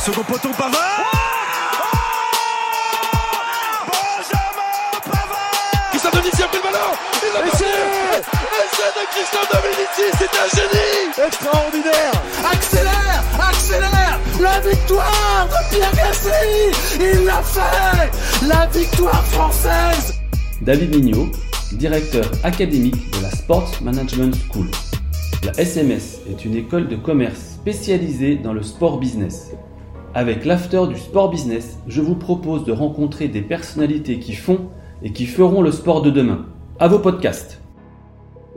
Second poteau Pavard. Benjamin Pavard. Christophe Dominici a pris le ballon. Il l'a Essai de Christophe Dominici, c'est un génie. Extraordinaire. Accélère Accélère. La victoire de Pierre Gassi Il l'a fait. La victoire française. David Mignot, directeur académique de la Sports Management School. La SMS est une école de commerce spécialisée dans le sport business. Avec l'after du sport business, je vous propose de rencontrer des personnalités qui font et qui feront le sport de demain. À vos podcasts.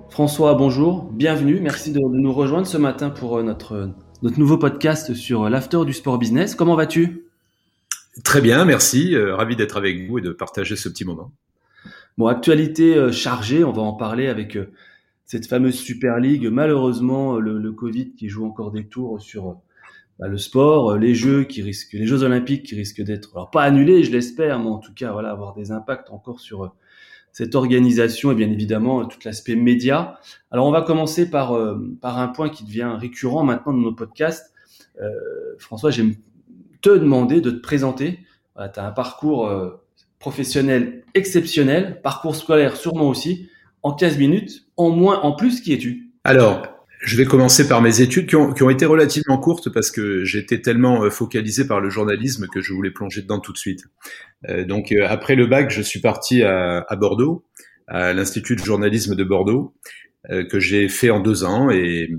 François, bonjour, bienvenue, merci de nous rejoindre ce matin pour euh, notre, notre nouveau podcast sur euh, l'after du sport business. Comment vas-tu? Très bien, merci, euh, ravi d'être avec vous et de partager ce petit moment. Bon, actualité chargée, on va en parler avec cette fameuse Super League. Malheureusement, le, le Covid qui joue encore des tours sur bah, le sport, euh, les jeux qui risquent, les Jeux Olympiques qui risquent d'être, alors pas annulés, je l'espère, mais en tout cas, voilà, avoir des impacts encore sur euh, cette organisation et bien évidemment euh, tout l'aspect média. Alors on va commencer par par un point qui devient récurrent maintenant dans nos podcasts. Euh, François, j'aime te demander de te présenter. Voilà, tu as un parcours professionnel exceptionnel, parcours scolaire sûrement aussi. En 15 minutes, en moins, en plus, qui es-tu? Alors, je vais commencer par mes études qui ont, qui ont été relativement courtes parce que j'étais tellement euh, focalisé par le journalisme que je voulais plonger dedans tout de suite. Euh, donc euh, après le bac, je suis parti à, à Bordeaux, à l'Institut de journalisme de Bordeaux, euh, que j'ai fait en deux ans et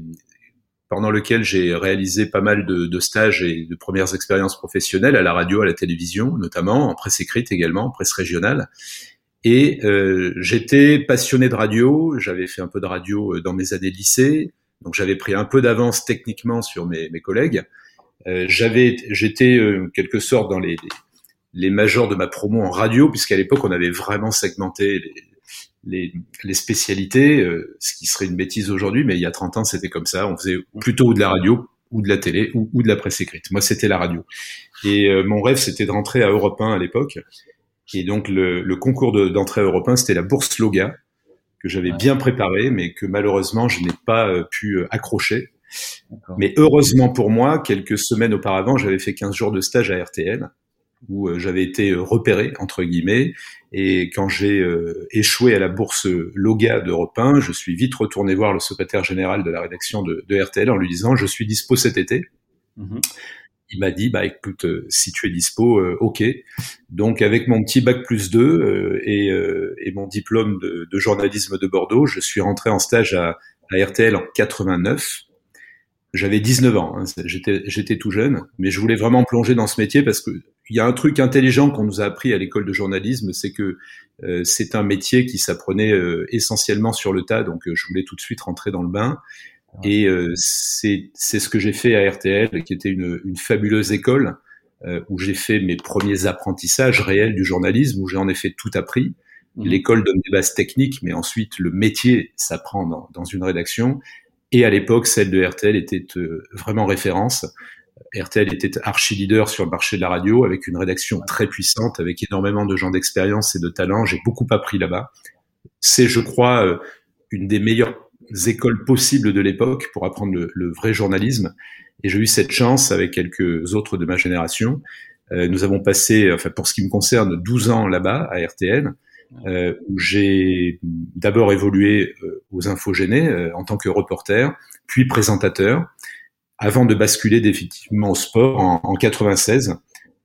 pendant lequel j'ai réalisé pas mal de, de, stages et de premières expériences professionnelles à la radio, à la télévision, notamment en presse écrite également, en presse régionale. Et euh, j'étais passionné de radio, j'avais fait un peu de radio dans mes années lycée, donc j'avais pris un peu d'avance techniquement sur mes, mes collègues. Euh, j'avais, j'étais euh, quelque sorte dans les, les, majors de ma promo en radio, puisqu'à l'époque on avait vraiment segmenté les, les, les spécialités, euh, ce qui serait une bêtise aujourd'hui, mais il y a 30 ans c'était comme ça. On faisait plutôt de la radio ou de la télé ou, ou de la presse écrite. Moi c'était la radio. Et euh, mon rêve c'était de rentrer à Europe 1 à l'époque. Et donc le, le concours d'entrée à Europe 1 c'était la bourse Loga que j'avais bien préparé, mais que malheureusement je n'ai pas euh, pu euh, accrocher. Mais heureusement pour moi, quelques semaines auparavant, j'avais fait 15 jours de stage à RTL, où euh, j'avais été repéré, entre guillemets, et quand j'ai échoué à la bourse Loga d'Europe 1, je suis vite retourné voir le secrétaire général de la rédaction de, de RTL en lui disant « je suis dispo cet été. Mmh il m'a dit bah écoute euh, si tu es dispo euh, ok. Donc avec mon petit bac plus 2 euh, et, et, mon diplôme de, de, journalisme de Bordeaux je suis rentré en stage à, à RTL en 89 j'avais 19 ans hein, j'étais tout jeune mais je voulais vraiment plonger dans ce métier parce que il y a un truc intelligent qu'on nous a appris à l'école de journalisme c'est que c'est un métier qui s'apprenait essentiellement sur le tas. Donc je voulais tout de suite rentrer dans le bain et euh, c'est ce que j'ai fait à RTL, qui était une, une fabuleuse école euh, où j'ai fait mes premiers apprentissages réels du journalisme, où j'ai en effet tout appris. Mmh. L'école donne des bases techniques, mais ensuite le métier s'apprend dans, dans, une rédaction. Et à l'époque, celle de RTL était euh, vraiment référence. RTL était archi leader sur le marché de la radio, avec une rédaction très puissante, avec énormément de gens d'expérience et de talent. J'ai beaucoup appris là-bas. C'est, je crois, euh, une des meilleures écoles possibles de l'époque pour apprendre le, le, vrai journalisme. Et j'ai eu cette chance avec quelques autres de ma génération. Euh, nous avons passé, enfin pour ce qui me concerne, 12 ans là-bas à RTL, euh, où j'ai d'abord évolué euh, aux Infogénés euh, en tant que reporter, puis présentateur, avant de basculer définitivement au sport en, en 96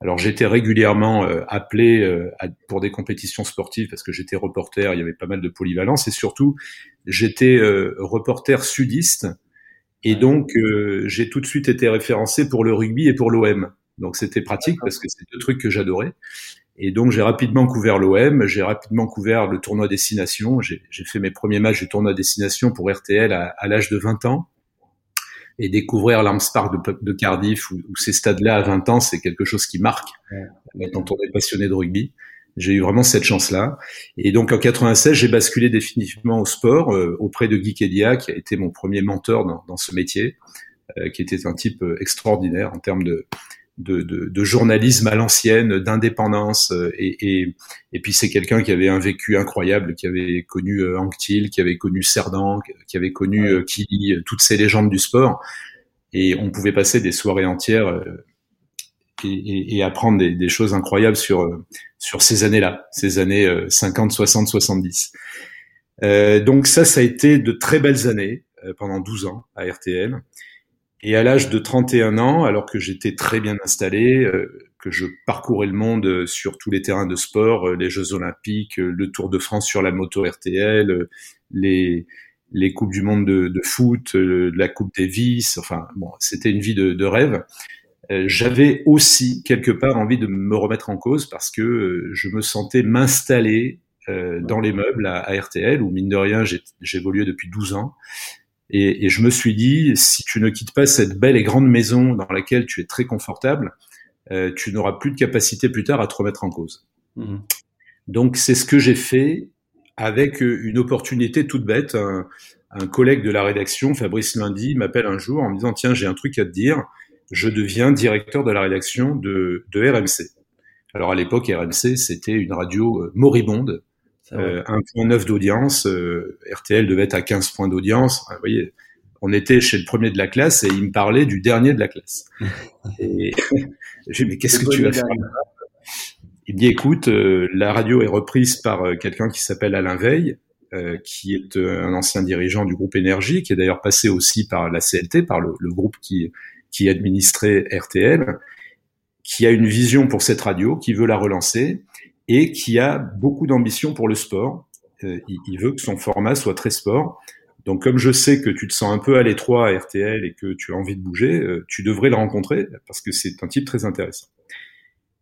alors j'étais régulièrement euh, appelé euh, pour des compétitions sportives parce que j'étais reporter, il y avait pas mal de polyvalence et surtout j'étais euh, reporter sudiste et donc j'ai tout de suite été référencé pour le rugby et pour l'OM. Donc c'était pratique parce que c'est deux trucs que j'adorais. Et donc j'ai rapidement couvert l'OM, j'ai rapidement couvert le tournoi destination, j'ai fait mes premiers matchs du tournoi destination pour RTL à, à l'âge de 20 ans. Et découvrir l'Arms Park de, de Cardiff ou, ces stades-là à 20 ans, c'est quelque chose qui marque ouais. quand on est passionné de rugby. J'ai eu vraiment cette chance-là. Et donc en 96, j'ai basculé définitivement au sport euh, auprès de Guy Kedia, qui a été mon premier mentor dans, dans ce métier, euh, qui était un type euh, extraordinaire en termes de, de, de, de journalisme à l'ancienne, d'indépendance. Euh, et, et, et, puis c'est quelqu'un qui avait un vécu incroyable, qui avait connu euh, Anctil, qui avait connu Cerdan, qui avait connu euh, Kili, toutes ces légendes du sport. Et on pouvait passer des soirées entières et, et, apprendre des, des, choses incroyables sur sur ces années-là, ces années 50, 60, 70. Euh, donc ça, ça a été de très belles années pendant 12 ans à RTL. Et à l'âge de 31 ans, alors que j'étais très bien installé, euh, que je parcourais le monde sur tous les terrains de sport, euh, les Jeux Olympiques, euh, le Tour de France sur la moto RTL, les, les Coupes du Monde de, de foot, la Coupe Davis, enfin bon, c'était une vie de, de rêve. J'avais aussi quelque part envie de me remettre en cause parce que je me sentais m'installer dans les meubles à, à, RTL, où mine de rien j'évoluais depuis 12 ans, et, et, je me suis dit, si tu ne quittes pas cette belle et grande maison dans laquelle tu es très confortable, euh, tu n'auras plus de capacité plus tard à te remettre en cause. Mmh. Donc c'est ce que j'ai fait avec une opportunité toute bête. Un, un, collègue de la rédaction, Fabrice Lundi, m'appelle un jour en me disant, tiens, j'ai un truc à te dire, je deviens directeur de la rédaction de, de RMC. Alors à l'époque, RMC, c'était une radio euh, moribonde euh, un point neuf d'audience, euh, RTL devait être à 15 points d'audience. Vous voyez, on était chez le premier de la classe et il me parlait du dernier de la classe. et j'ai dit, mais qu'est-ce que tu vas faire? Il me dit, écoute, euh, la radio est reprise par quelqu'un qui s'appelle Alain Veil, qui est un ancien dirigeant du groupe Énergie, qui est d'ailleurs passé aussi par la CLT, par le, le groupe qui, qui administrait RTL, qui a une vision pour cette radio, qui veut la relancer et qui a beaucoup d'ambition pour le sport. Euh, il, veut que son format soit très sport. Donc comme je sais que tu te sens un peu à l'étroit à RTL et que tu as envie de bouger, euh, tu devrais le rencontrer parce que c'est un type très intéressant.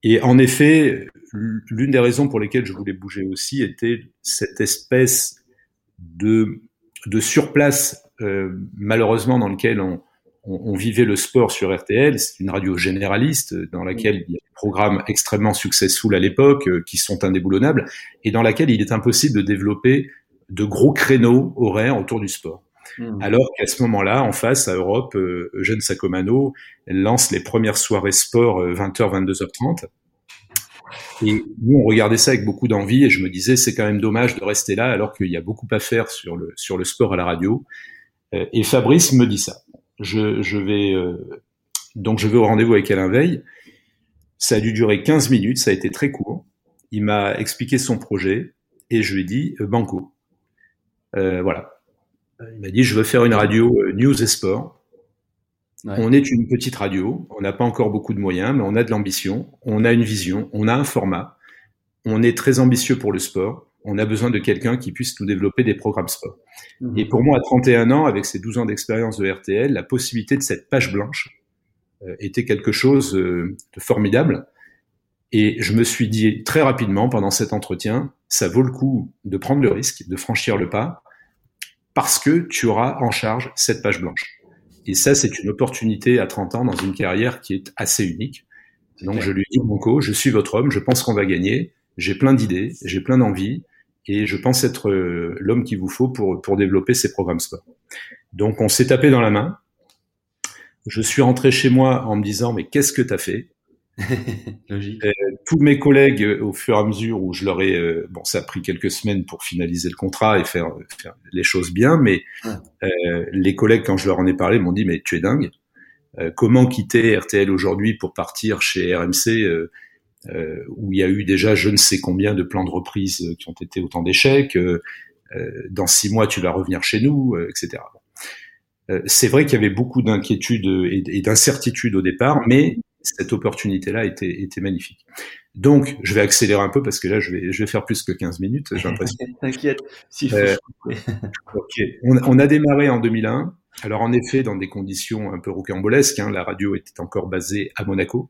Et en effet, l'une des raisons pour lesquelles je voulais bouger aussi était cette espèce de, de surplace, euh, malheureusement, dans lequel on, on, vivait le sport sur RTL. C'est une radio généraliste dans laquelle il y a des programmes extrêmement successful à l'époque euh, qui sont indéboulonnables et dans laquelle il est impossible de développer de gros créneaux horaires autour du sport. Mmh. Alors qu'à ce moment-là, en face, à Europe, euh, Eugène Sacomano lance les premières soirées sport 20h, euh, 22h30. Et nous, on regardait ça avec beaucoup d'envie et je me disais, c'est quand même dommage de rester là alors qu'il y a beaucoup à faire sur le, sur le sport à la radio. Et Fabrice me dit ça je, je vais euh, donc je vais au rendez-vous avec Alain Veil. Ça a dû durer 15 minutes, ça a été très court. Il m'a expliqué son projet et je lui ai dit euh, banco. Euh, voilà. Il m'a dit je veux faire une radio euh, news et sport. Ouais. On est une petite radio, on n'a pas encore beaucoup de moyens, mais on a de l'ambition, on a une vision, on a un format, on est très ambitieux pour le sport on a besoin de quelqu'un qui puisse nous développer des programmes sport. Mmh. Et pour moi, à 31 ans, avec ces 12 ans d'expérience de RTL, la possibilité de cette page blanche euh, était quelque chose euh, de formidable. Et je me suis dit très rapidement pendant cet entretien, ça vaut le coup de prendre le risque, de franchir le pas, parce que tu auras en charge cette page blanche. Et ça, c'est une opportunité à 30 ans dans une carrière qui est assez unique. Donc je lui dis, Monco, je suis votre homme, je pense qu'on va gagner, j'ai plein d'idées, j'ai plein d'envies, et je pense être euh, l'homme qu'il vous faut pour, pour développer ces programmes sport. Donc on s'est tapé dans la main. Je suis rentré chez moi en me disant mais qu'est-ce que tu as fait? Logique. Euh, tous mes collègues, euh, au fur et à mesure où je leur ai, euh, bon, ça a pris quelques semaines pour finaliser le contrat et faire, faire les choses bien, mais euh, les collègues, quand je leur en ai parlé, m'ont dit mais tu es dingue. comment quitter RTL aujourd'hui pour partir chez RMC euh, où il y a eu déjà je ne sais combien de plans de reprise euh, qui ont été autant d'échecs. Euh, dans six mois, tu vas revenir chez nous, etc. c'est vrai qu'il y avait beaucoup d'inquiétudes et, d'incertitudes au départ, mais cette opportunité-là était, était magnifique. Donc, je vais accélérer un peu parce que là, je vais, je vais faire plus que 15 minutes, j'ai l'impression. T'inquiète, faut. Euh, ok. On, on, a démarré en 2001. Alors, en effet, dans des conditions un peu rocambolesques, hein, la radio était encore basée à Monaco.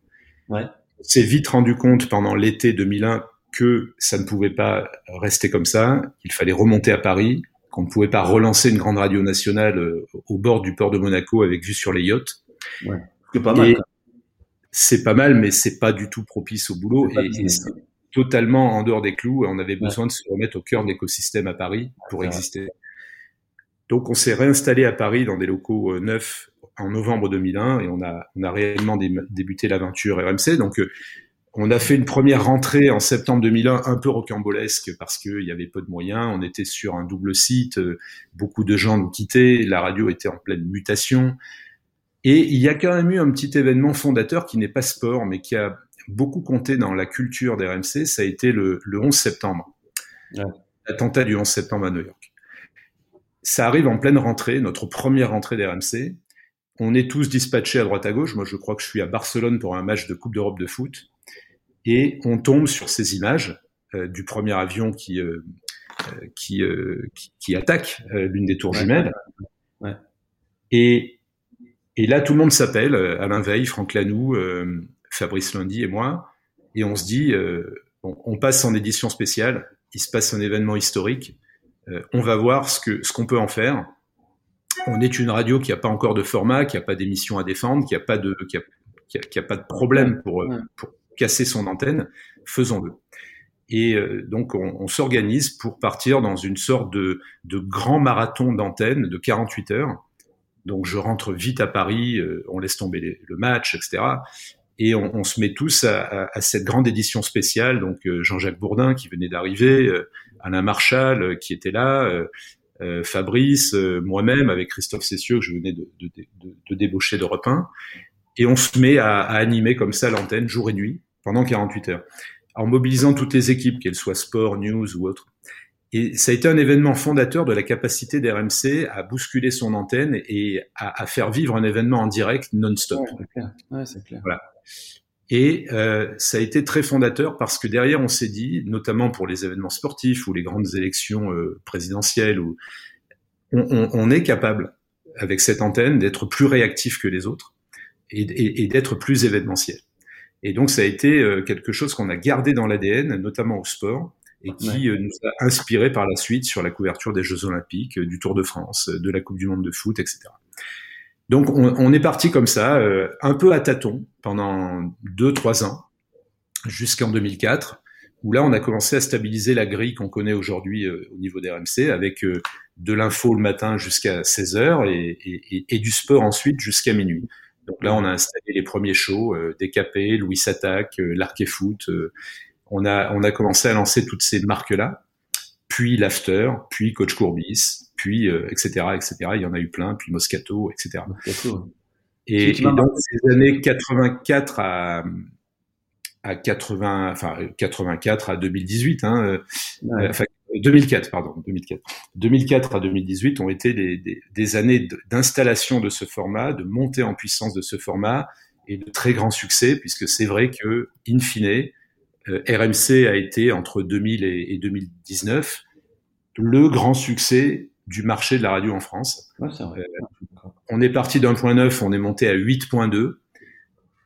Ouais s'est vite rendu compte pendant l'été 2001 que ça ne pouvait pas rester comme ça, qu'il fallait remonter à Paris, qu'on ne pouvait pas relancer une grande radio nationale euh, au bord du port de Monaco avec vue sur les yachts. Ouais. C'est pas mal. C'est pas mal, mais c'est pas du tout propice au boulot et, et c'est totalement en dehors des clous. On avait besoin de se remettre au cœur de l'écosystème à Paris pour exister. Donc on s'est réinstallé à Paris dans des locaux euh, neufs en novembre 2001 et on a, on a réellement débuté l'aventure RMC. Donc euh, on a fait une première rentrée en septembre 2001 un peu rocambolesque parce qu'il y avait peu de moyens. On était sur un double site, euh, beaucoup de gens nous quittaient, la radio était en pleine mutation. Et il y a quand même eu un petit événement fondateur qui n'est pas sport, mais qui a beaucoup compté dans la culture d'RMC, ça a été le, le 11 septembre. Ouais. L'attentat du 11 septembre à New York. Ça arrive en pleine rentrée, notre première rentrée d'RMC. On est tous dispatchés à droite à gauche. Moi, je crois que je suis à Barcelone pour un match de Coupe d'Europe de foot et on tombe sur ces images euh, du premier avion qui euh, euh qui, euh, qui, qui, attaque euh, l'une des tours jumelles. Ouais. Et, et là, tout le monde s'appelle, Alain Veil, Franck Lanoux, Fabrice Lundy et moi, et on se dit, on, on, passe en édition spéciale, il se passe un événement historique, on va voir ce que ce qu'on peut en faire. On est une radio qui n'a pas encore de format, qui n'a pas d'émission à défendre, qui n'a pas de qui a, qui a, qui a, pas de problème pour, pour casser son antenne, faisons-le. Et euh, donc on, on s'organise pour partir dans une sorte de, de grand marathon d'antenne de 48 heures. Donc je rentre vite à Paris, euh, on laisse tomber les, le match, etc. Et on, on se met tous à, à, à, cette grande édition spéciale. Donc euh, Jean-Jacques Bourdin qui venait d'arriver, euh, Alain Marchal euh, qui était là, Fabrice, moi-même avec Christophe Cessieux que je venais de, de, de, de débaucher d'Europe 1. Et on se met à, à animer comme ça l'antenne jour et nuit pendant 48 heures, en mobilisant toutes les équipes, qu'elles soient sport, news ou autres. Et ça a été un événement fondateur de la capacité d'RMC à bousculer son antenne et à, à, faire vivre un événement en direct non-stop. Ouais, ouais, c'est clair. Voilà. Et euh, ça a été très fondateur parce que derrière, on s'est dit, notamment pour les événements sportifs ou les grandes élections euh, présidentielles, où on, on, on, est capable, avec cette antenne, d'être plus réactif que les autres et, et, et d'être plus événementiel. Et donc ça a été euh, quelque chose qu'on a gardé dans l'ADN, notamment au sport, et qui ouais. Euh, nous a inspiré par la suite sur la couverture des Jeux Olympiques, euh, du Tour de France, de la Coupe du Monde de foot, etc. Donc on, est parti comme ça, euh, un peu à tâtons, pendant deux, trois ans, jusqu'en 2004, où là on a commencé à stabiliser la grille qu'on connaît aujourd'hui euh, au niveau des RMC, avec euh, de l'info le matin jusqu'à 16 heures et, du sport ensuite jusqu'à minuit. Donc là, on a installé les premiers shows, Décapé, Louis s'attaque, l'Arc et Foot. On a on a commencé à lancer toutes ces marques là, puis l'After, puis Coach Courbis, puis euh, etc etc. Il y en a eu plein, puis Moscato, etc. Moscato. Et, et donc ces années 84 à à 80, enfin 84 à 2018, hein, ouais. enfin 2004, pardon, 2004. 2004 à 2018 ont été des, des, des années d'installation de ce format, de montée en puissance de ce format et de très grands succès, puisque c'est vrai que, in fine, euh, RMC a été entre 2000 et, et, 2019 le grand succès du marché de la radio en France. Ouais. Euh, on est parti d'un point neuf, on est monté à 8.2.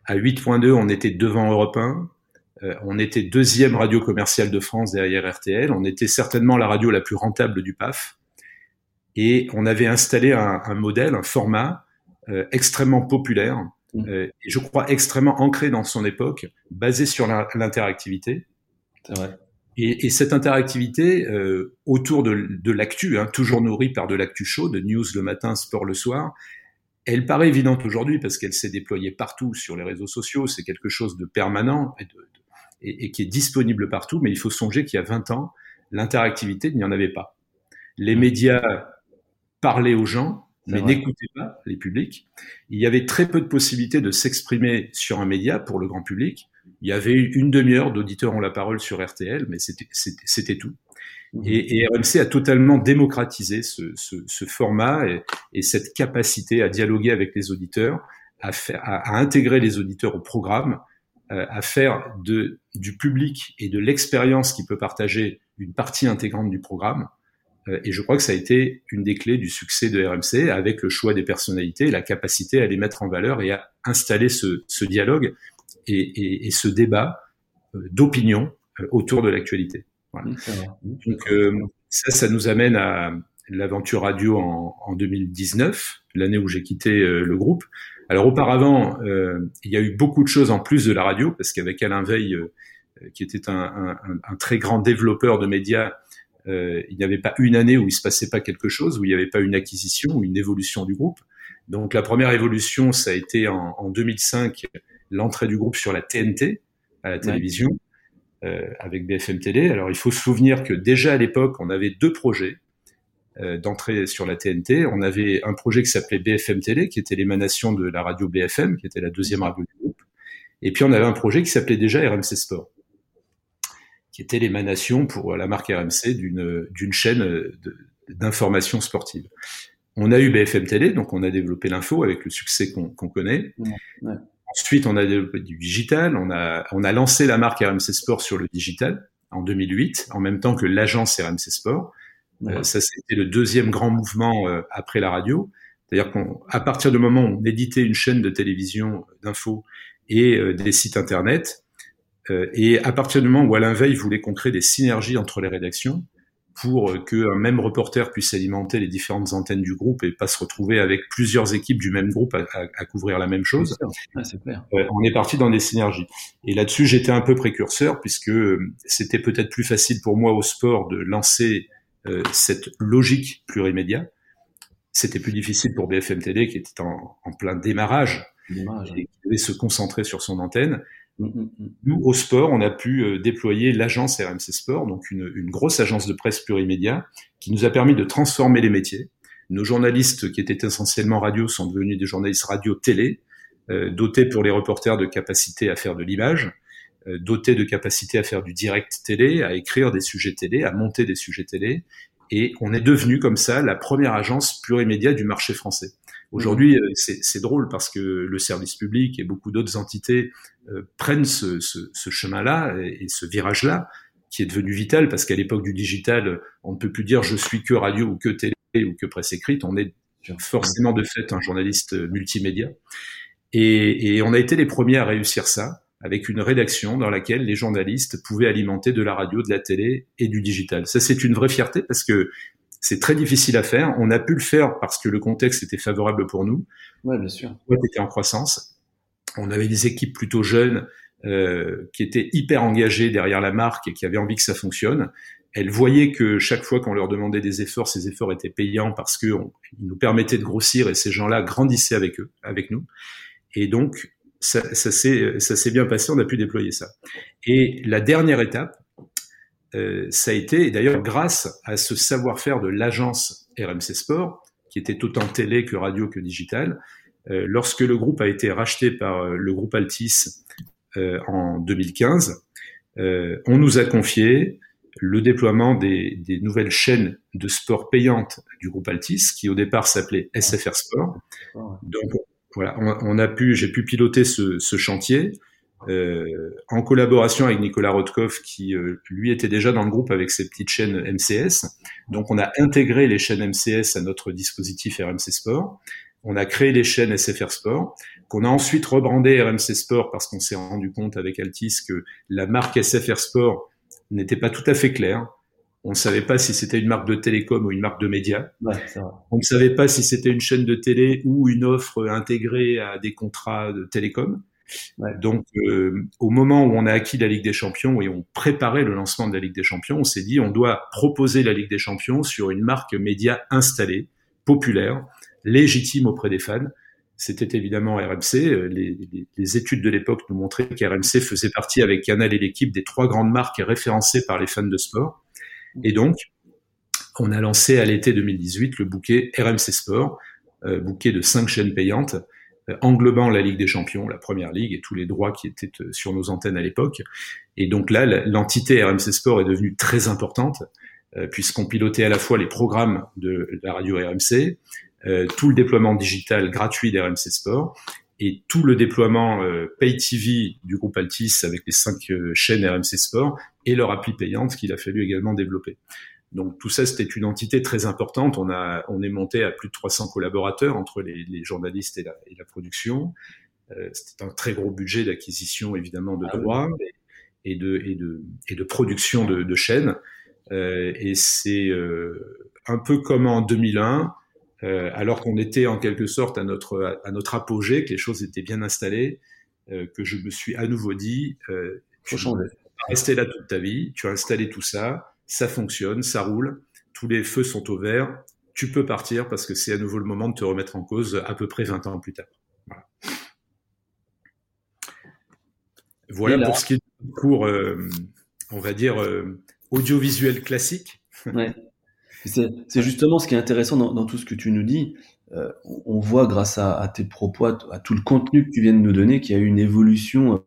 À 8.2, on était devant Europe 1. Euh, on était deuxième radio commerciale de France derrière RTL. On était certainement la radio la plus rentable du PAF. Et on avait installé un, un modèle, un format euh, extrêmement populaire mmh. euh, et je crois extrêmement ancré dans son époque, basé sur l'interactivité. Et, et, cette interactivité euh, autour de, de l'actu, hein, toujours nourrie par de l'actu chaud, de news le matin, sport le soir, elle paraît évidente aujourd'hui parce qu'elle s'est déployée partout sur les réseaux sociaux. C'est quelque chose de permanent et de, et, et, qui est disponible partout, mais il faut songer qu'il y a 20 ans, l'interactivité, il n'y en avait pas. Les médias parlaient aux gens, mais n'écoutaient pas les publics. Il y avait très peu de possibilités de s'exprimer sur un média pour le grand public. Il y avait une demi-heure d'auditeurs ont la parole sur RTL, mais c'était tout. Mmh. Et, et, RMC a totalement démocratisé ce, ce, ce format et, et, cette capacité à dialoguer avec les auditeurs, à, faire, à, à intégrer les auditeurs au programme, euh, à faire de, du public et de l'expérience qui peut partager une partie intégrante du programme. Euh, et je crois que ça a été une des clés du succès de RMC avec le choix des personnalités, la capacité à les mettre en valeur et à installer ce, ce dialogue et, et, et, ce débat euh, d'opinion autour de l'actualité. Voilà. Donc ça, ça nous amène à l'aventure radio en, en, 2019, l'année où j'ai quitté le groupe. Alors auparavant, il y a eu beaucoup de choses en plus de la radio, parce qu'avec Alain Veil, qui était un, un, un, très grand développeur de médias, euh, il n'y avait pas une année où il se passait pas quelque chose, où il n'y avait pas une acquisition ou une évolution du groupe. Donc la première évolution, ça a été en, en 2005 l'entrée du groupe sur la TNT à la télévision euh, avec BFM Télé. Alors il faut se souvenir que déjà à l'époque, on avait deux projets euh, d'entrée sur la TNT. On avait un projet qui s'appelait BFM Télé, qui était l'émanation de la radio BFM, qui était la deuxième radio du groupe. Et puis on avait un projet qui s'appelait déjà RMC Sport qui était l'émanation pour la marque RMC d'une d'une chaîne d'information sportive. On a eu BFM Télé, donc on a développé l'info avec le succès qu'on connaît. Ouais, Ensuite, on a développé du digital. On a on a lancé la marque RMC Sport sur le digital en 2008, en même temps que l'agence RMC Sport. Euh, ça, c'était le deuxième grand mouvement euh, après la radio. C'est-à-dire qu'à partir du moment où on éditait une chaîne de télévision d'info et euh, des sites internet, euh, et à partir du moment où Alain Veil voulait qu'on crée des synergies entre les rédactions, pour euh, qu'un même reporter puisse alimenter les différentes antennes du groupe et pas se retrouver avec plusieurs équipes du même groupe à, à, à couvrir la même chose. clair. on est parti dans des synergies. Et là-dessus, j'étais un peu précurseur puisque euh, c'était peut-être plus facile pour moi au sport de lancer euh, cette logique plurimédia. C'était plus difficile pour BFM Télé qui était en, en plein démarrage, démarrage et qui devait se concentrer sur son antenne. Mm, mm, mm. Nous, au sport, on a pu euh, déployer l'agence RMC Sport, donc une, grosse agence de presse plurimédia, qui nous a permis de transformer les métiers. Nos journalistes, qui étaient essentiellement radio, sont devenus des journalistes radio-télé, euh, dotés pour les reporters de capacité à faire de l'image, euh, dotés de capacité à faire du direct télé, à écrire des sujets télé, à monter des sujets télé. Et on est devenu comme ça la première agence plurimédia du marché français. Aujourd'hui, euh, c'est drôle parce que le service public et beaucoup d'autres entités euh, prennent ce, chemin-là et, ce virage-là qui est devenu vital parce qu'à l'époque du digital, on ne peut plus dire je suis que radio ou que télé ou que presse écrite. On est forcément de fait un journaliste multimédia. Et, et on a été les premiers à réussir ça avec une rédaction dans laquelle les journalistes pouvaient alimenter de la radio, de la télé et du digital. Ça, c'est une vraie fierté parce que c'est très difficile à faire. On a pu le faire parce que le contexte était favorable pour nous. Ouais, bien sûr. On était en croissance. On avait des équipes plutôt jeunes euh, qui étaient hyper engagées derrière la marque et qui avaient envie que ça fonctionne. Elles voyaient que chaque fois qu'on leur demandait des efforts, ces efforts étaient payants parce qu'ils nous permettaient de grossir et ces gens-là grandissaient avec eux, avec nous. Et donc, ça, ça s'est bien passé, on a pu déployer ça. Et la dernière étape, euh, ça a été, d'ailleurs grâce à ce savoir-faire de l'agence RMC Sport, qui était autant télé que radio que digital, euh, lorsque le groupe a été racheté par euh, le groupe Altis en 2015, on nous a confié le déploiement des, des, nouvelles chaînes de sport payantes du groupe Altis, qui au départ s'appelait SFR Sport. Donc voilà, on, on a pu, j'ai pu piloter ce, ce chantier euh, en collaboration avec Nicolas Rotkov, qui euh, lui était déjà dans le groupe avec ses petites chaînes MCS. Donc on a intégré les chaînes MCS à notre dispositif RMC Sport. On a créé les chaînes SFR Sport, qu'on a ensuite rebrandé RMC Sport parce qu'on s'est rendu compte avec Altis que la marque SFR Sport n'était pas tout à fait claire. On ne savait pas si c'était une marque de télécom ou une marque de médias. Ouais, on ne savait pas si c'était une chaîne de télé ou une offre intégrée à des contrats de télécom. Donc, euh, au moment où on a acquis la Ligue des Champions et on préparait le lancement de la Ligue des Champions, on s'est dit on doit proposer la Ligue des Champions sur une marque média installée, populaire, légitime auprès des fans. C'était évidemment RMC. Euh, les, les, études de l'époque nous montraient qu'RMC faisait partie avec Canal et l'équipe des trois grandes marques référencées par les fans de sport. Et donc, on a lancé à l'été 2018 le bouquet RMC Sport, euh, bouquet de cinq chaînes payantes englobant la Ligue des Champions, la Première Ligue et tous les droits qui étaient euh, sur nos antennes à l'époque. Et donc là, l'entité RMC Sport est devenue très importante euh, puisqu'on pilotait à la fois les programmes de la radio RMC, tout le déploiement digital gratuit d'RMC Sport et tout le déploiement pay TV du groupe Altis avec les cinq chaînes RMC Sport et leur appli payante qu'il a fallu également développer. Donc tout ça, c'était une entité très importante. On a, on est monté à plus de 300 collaborateurs entre les, les journalistes et la, et la production. Euh, c'était un très gros budget d'acquisition, évidemment, de ah droits et, de, et, de, et de production de, de chaînes. Euh, et c'est euh, un peu comme en 2001, euh, alors qu'on était en quelque sorte à notre, à notre apogée, que les choses étaient bien installées, que je me suis à nouveau dit, faut changer. Rester là toute ta vie, tu as installé tout ça, ça fonctionne, ça roule, tous les feux sont au vert, tu peux partir parce que c'est à nouveau le moment de te remettre en cause à peu près 20 ans plus tard. Voilà, voilà pour ce qui est du cours, euh, on va dire, euh, audiovisuel classique. Ouais. C'est justement ce qui est intéressant dans, dans, tout ce que tu nous dis. Euh, on voit grâce à, à, tes propos, à, tout le contenu que tu viens de nous donner, qu'il y a eu une évolution,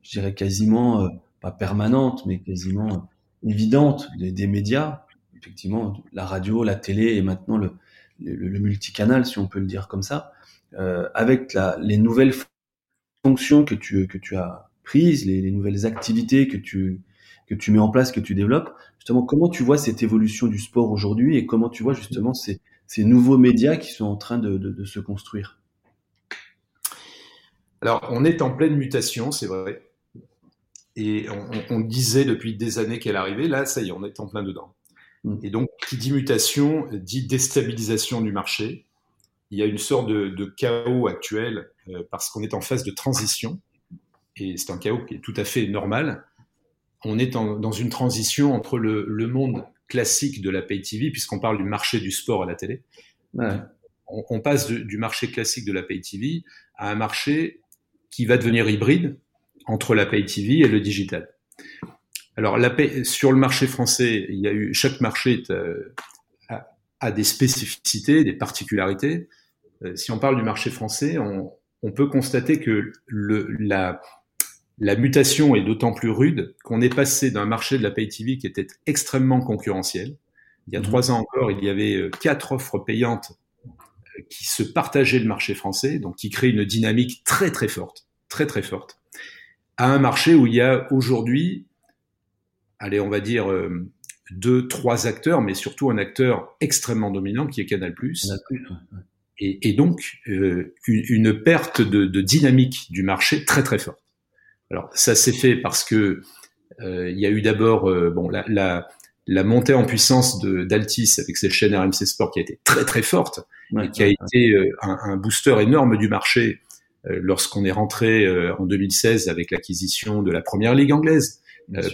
je dirais quasiment, pas permanente, mais quasiment évidente des, médias. Effectivement, la radio, la télé et maintenant le, multicanal, si on peut le dire comme ça, avec la, les nouvelles fonctions que tu, que tu as prises, les, les, nouvelles activités que tu, que tu mets en place, que tu développes. Justement, comment tu vois cette évolution du sport aujourd'hui et comment tu vois justement ces, nouveaux médias qui sont en train de se construire? Alors, on est en pleine mutation, c'est vrai. Et on, on, disait depuis des années qu'elle arrivait. Là, ça y est, on est en plein dedans. Mm. Et donc, qui dit mutation dit déstabilisation du marché. Il y a une sorte de, de chaos actuel euh, parce qu'on est en phase de transition. Et c'est un chaos qui est tout à fait normal on est en, dans une transition entre le, le, monde classique de la pay TV, puisqu'on parle du marché du sport à la télé. Ouais. On, on, passe de, du marché classique de la pay TV à un marché qui va devenir hybride entre la pay TV et le digital. Alors, la pay, sur le marché français, il y a eu chaque marché euh, a, a, des spécificités, des particularités. Euh, si on parle du marché français, on, on peut constater que le, la, la mutation est d'autant plus rude qu'on est passé d'un marché de la pay TV qui était extrêmement concurrentiel. Il y a mmh. trois ans encore, il y avait euh, quatre offres payantes qui se partageaient le marché français, donc qui créent une dynamique très très forte, très très forte, à un marché où il y a aujourd'hui, allez, on va dire euh, deux, trois acteurs, mais surtout un acteur extrêmement dominant qui est Canal+. Canal+, ouais. et, et, donc euh, une, une, perte de, de dynamique du marché très très forte. Alors ça s'est fait parce que euh, il y a eu d'abord euh, bon la, la, la, montée en puissance d'Altis avec ses chaînes RMC Sport qui a été très très forte ouais, et qui a ouais. été un, un, booster énorme du marché lorsqu'on est rentré euh, en 2016 avec l'acquisition de la première ligue anglaise,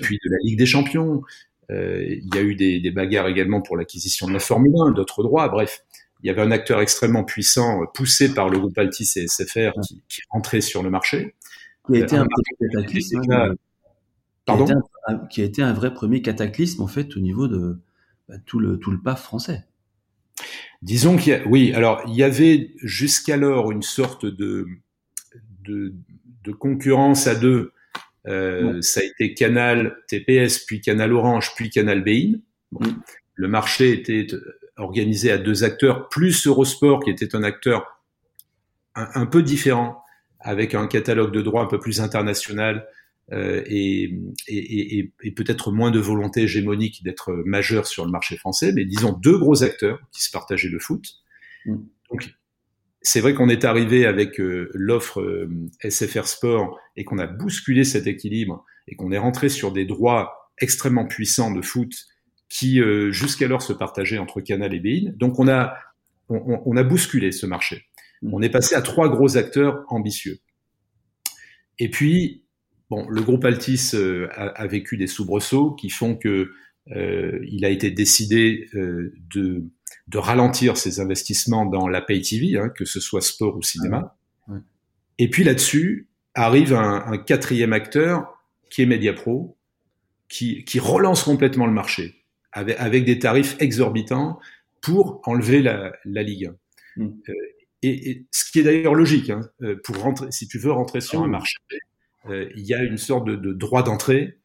puis de la Ligue des Champions. il y a eu des, des bagarres également pour l'acquisition de la Formule 1, d'autres droits. Bref, il y avait un acteur extrêmement puissant poussé par le groupe Altis et SFR qui, qui rentrait sur le marché qui a été un, un cataclysme, Pardon? qui a, un, qui a, été un, vrai premier cataclysme en fait au niveau de bah, tout le tout le PAF français. Disons qu'il y a, oui, alors il y avait jusqu'alors une sorte de, de, de concurrence à deux. Euh. Ça a été Canal TPS, puis Canal Orange, puis Canal Bein. Bon, mmh. Le marché était organisé à deux acteurs, plus Eurosport qui était un acteur un, un peu différent avec un catalogue de droits un peu plus international euh, et, et, et, et peut-être moins de volonté hégémonique d'être majeur sur le marché français, mais disons deux gros acteurs qui se partageaient le foot. Mm. Donc, c'est vrai qu'on est arrivé avec euh, l'offre euh, SFR Sport et qu'on a bousculé cet équilibre et qu'on est rentré sur des droits extrêmement puissants de foot qui euh, jusqu'alors se partageaient entre Canal et Bein. Donc on a on, on a bousculé ce marché. Mm. On est passé à trois gros acteurs ambitieux. Et puis, bon, le groupe Altis euh, a, a, vécu des soubresauts qui font que il a été décidé euh, de, de, ralentir ses investissements dans la pay TV, hein, que ce soit sport ou cinéma. Ouais. Ouais. Et puis là-dessus arrive un, un, quatrième acteur qui est Mediapro, qui, qui relance complètement le marché avec, avec, des tarifs exorbitants pour enlever la, la Ligue 1. Mm. Euh, et, et, ce qui est d'ailleurs logique, hein, euh, pour rentrer, si tu veux rentrer sur oh. un marché, euh, il y a une sorte de, de droit d'entrée euh,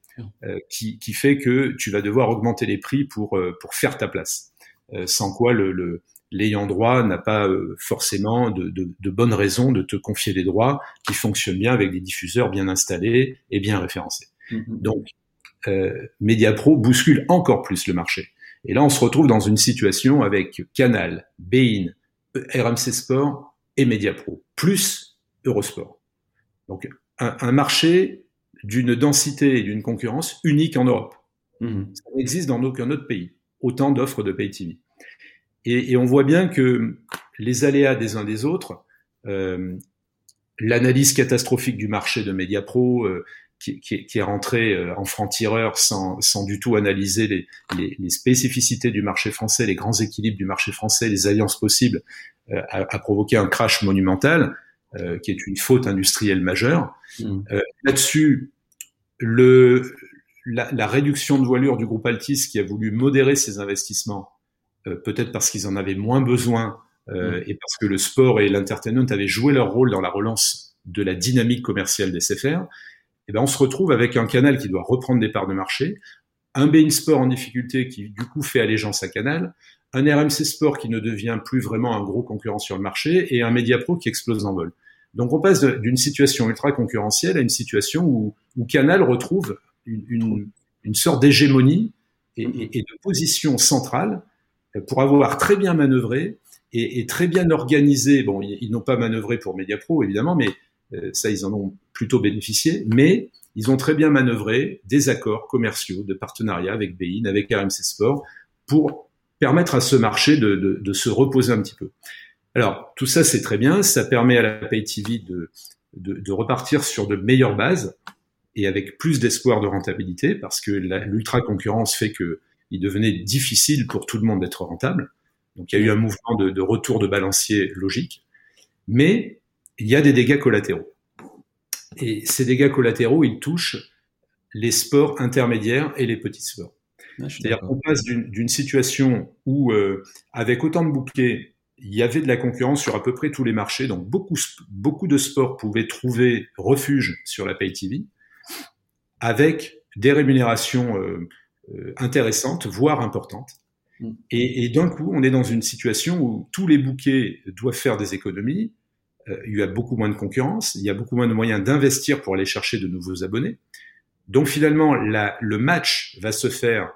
qui, qui, fait que tu vas devoir augmenter les prix pour, euh, pour faire ta place. Euh, sans quoi le, le l'ayant droit n'a pas forcément de, de, de, bonnes raisons de te confier des droits qui fonctionnent bien avec des diffuseurs bien installés et bien référencés. Mm -hmm. Donc, euh, Mediapro bouscule encore plus le marché. Et là, on se retrouve dans une situation avec Canal, Bein, RMC Sport et Mediapro, plus Eurosport. Donc un, un marché d'une densité et d'une concurrence unique en Europe. Mmh. Ça n'existe dans aucun autre pays, autant d'offres de pay TV. Et, et, on voit bien que les aléas des uns des autres, euh, l'analyse catastrophique du marché de Mediapro, euh, qui, qui, qui, est rentré euh, en franc-tireur sans, sans, du tout analyser les, les, les, spécificités du marché français, les grands équilibres du marché français, les alliances possibles, euh, a, a, provoqué un crash monumental, qui est une faute industrielle majeure. Mmh. Là-dessus, le, la, la, réduction de voilure du groupe Altis qui a voulu modérer ses investissements, peut-être parce qu'ils en avaient moins besoin euh, et parce que le sport et l'entertainment avaient joué leur rôle dans la relance de la dynamique commerciale des CFR, eh ben on se retrouve avec un canal qui doit reprendre des parts de marché, un Bein Sport en difficulté qui du coup fait allégeance à Canal, un RMC Sport qui ne devient plus vraiment un gros concurrent sur le marché et un Mediapro qui explose en vol. Donc on passe d'une situation ultra concurrentielle à une situation où, Canal retrouve une, sorte d'hégémonie et, de position centrale pour avoir très bien manœuvré et, très bien organisé. Bon, ils, n'ont pas manœuvré pour Mediapro, évidemment, mais euh, ça, ils en ont plutôt bénéficié. Mais ils ont très bien manœuvré des accords commerciaux, de partenariat avec Bein, avec RMC Sport, pour permettre à ce marché de se reposer un petit peu. Alors, tout ça, c'est très bien. Ça permet à la Pay TV de, de repartir sur de meilleures bases et avec plus d'espoir de rentabilité, parce que l'ultra concurrence fait que il devenait difficile pour tout le monde d'être rentable. Donc il y a eu un mouvement de, de, retour de balancier logique, mais il y a des dégâts collatéraux. Et ces dégâts collatéraux, ils touchent les sports intermédiaires et les petits sports. Ah, C'est-à-dire qu'on passe d'une situation où, euh, avec autant de bouquets, il y avait de la concurrence sur à peu près tous les marchés, donc beaucoup, beaucoup de sports pouvaient trouver refuge sur la Pay TV, avec des rémunérations euh, euh, intéressantes, voire importantes. Mm. Et, et d'un coup, on est dans une situation où tous les bouquets doivent faire des économies. Euh, il y a beaucoup moins de concurrence, il y a beaucoup moins de moyens d'investir pour aller chercher de nouveaux abonnés. Donc finalement, la, le match va se faire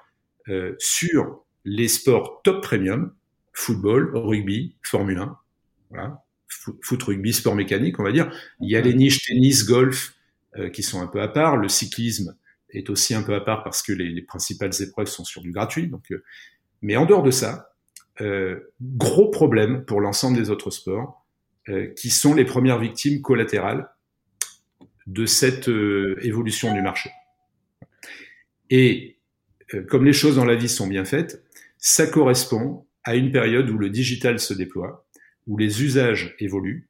euh, sur les sports top premium, football, rugby, Formule 1, voilà, foot, rugby, sport mécanique, on va dire. Il y a les niches tennis, golf, euh, qui sont un peu à part. Le cyclisme est aussi un peu à part parce que les, les principales épreuves sont sur du gratuit. Donc euh, mais en dehors de ça, euh, gros problème pour l'ensemble des autres sports, euh, qui sont les premières victimes collatérales de cette euh, évolution du marché. Et euh, comme les choses dans la vie sont bien faites, ça correspond à une période où le digital se déploie, où les usages évoluent,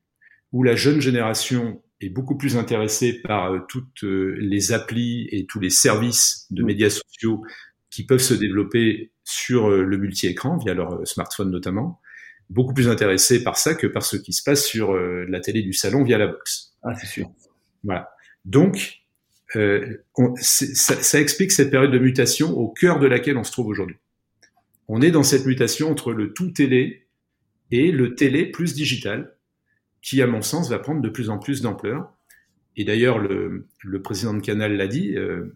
où la jeune génération est beaucoup plus intéressée par euh, toutes les applis et tous les services de médias sociaux qui peuvent se développer sur euh, le multi-écran, via leur euh, smartphone notamment, beaucoup plus intéressés par ça que par ce qui se passe sur euh, la télé du salon via la box. Ah, c'est sûr. Voilà. Donc, euh, on, ça, ça, explique cette période de mutation au cœur de laquelle on se trouve aujourd'hui. On est dans cette mutation entre le tout télé et le télé plus digital, qui, à mon sens, va prendre de plus en plus d'ampleur. Et d'ailleurs, le, le, président de Canal l'a dit, euh,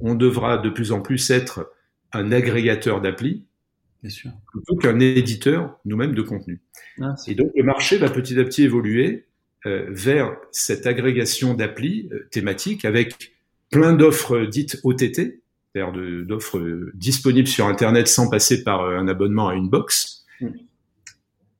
on devra de plus en plus être un agrégateur d'appli plutôt qu'un éditeur nous-mêmes de contenu. Ah, et donc le marché va petit à petit évoluer euh, vers cette agrégation d'applis euh, thématiques avec plein d'offres dites OTT, d'offres disponibles sur Internet sans passer par euh, un abonnement à une box. Mm.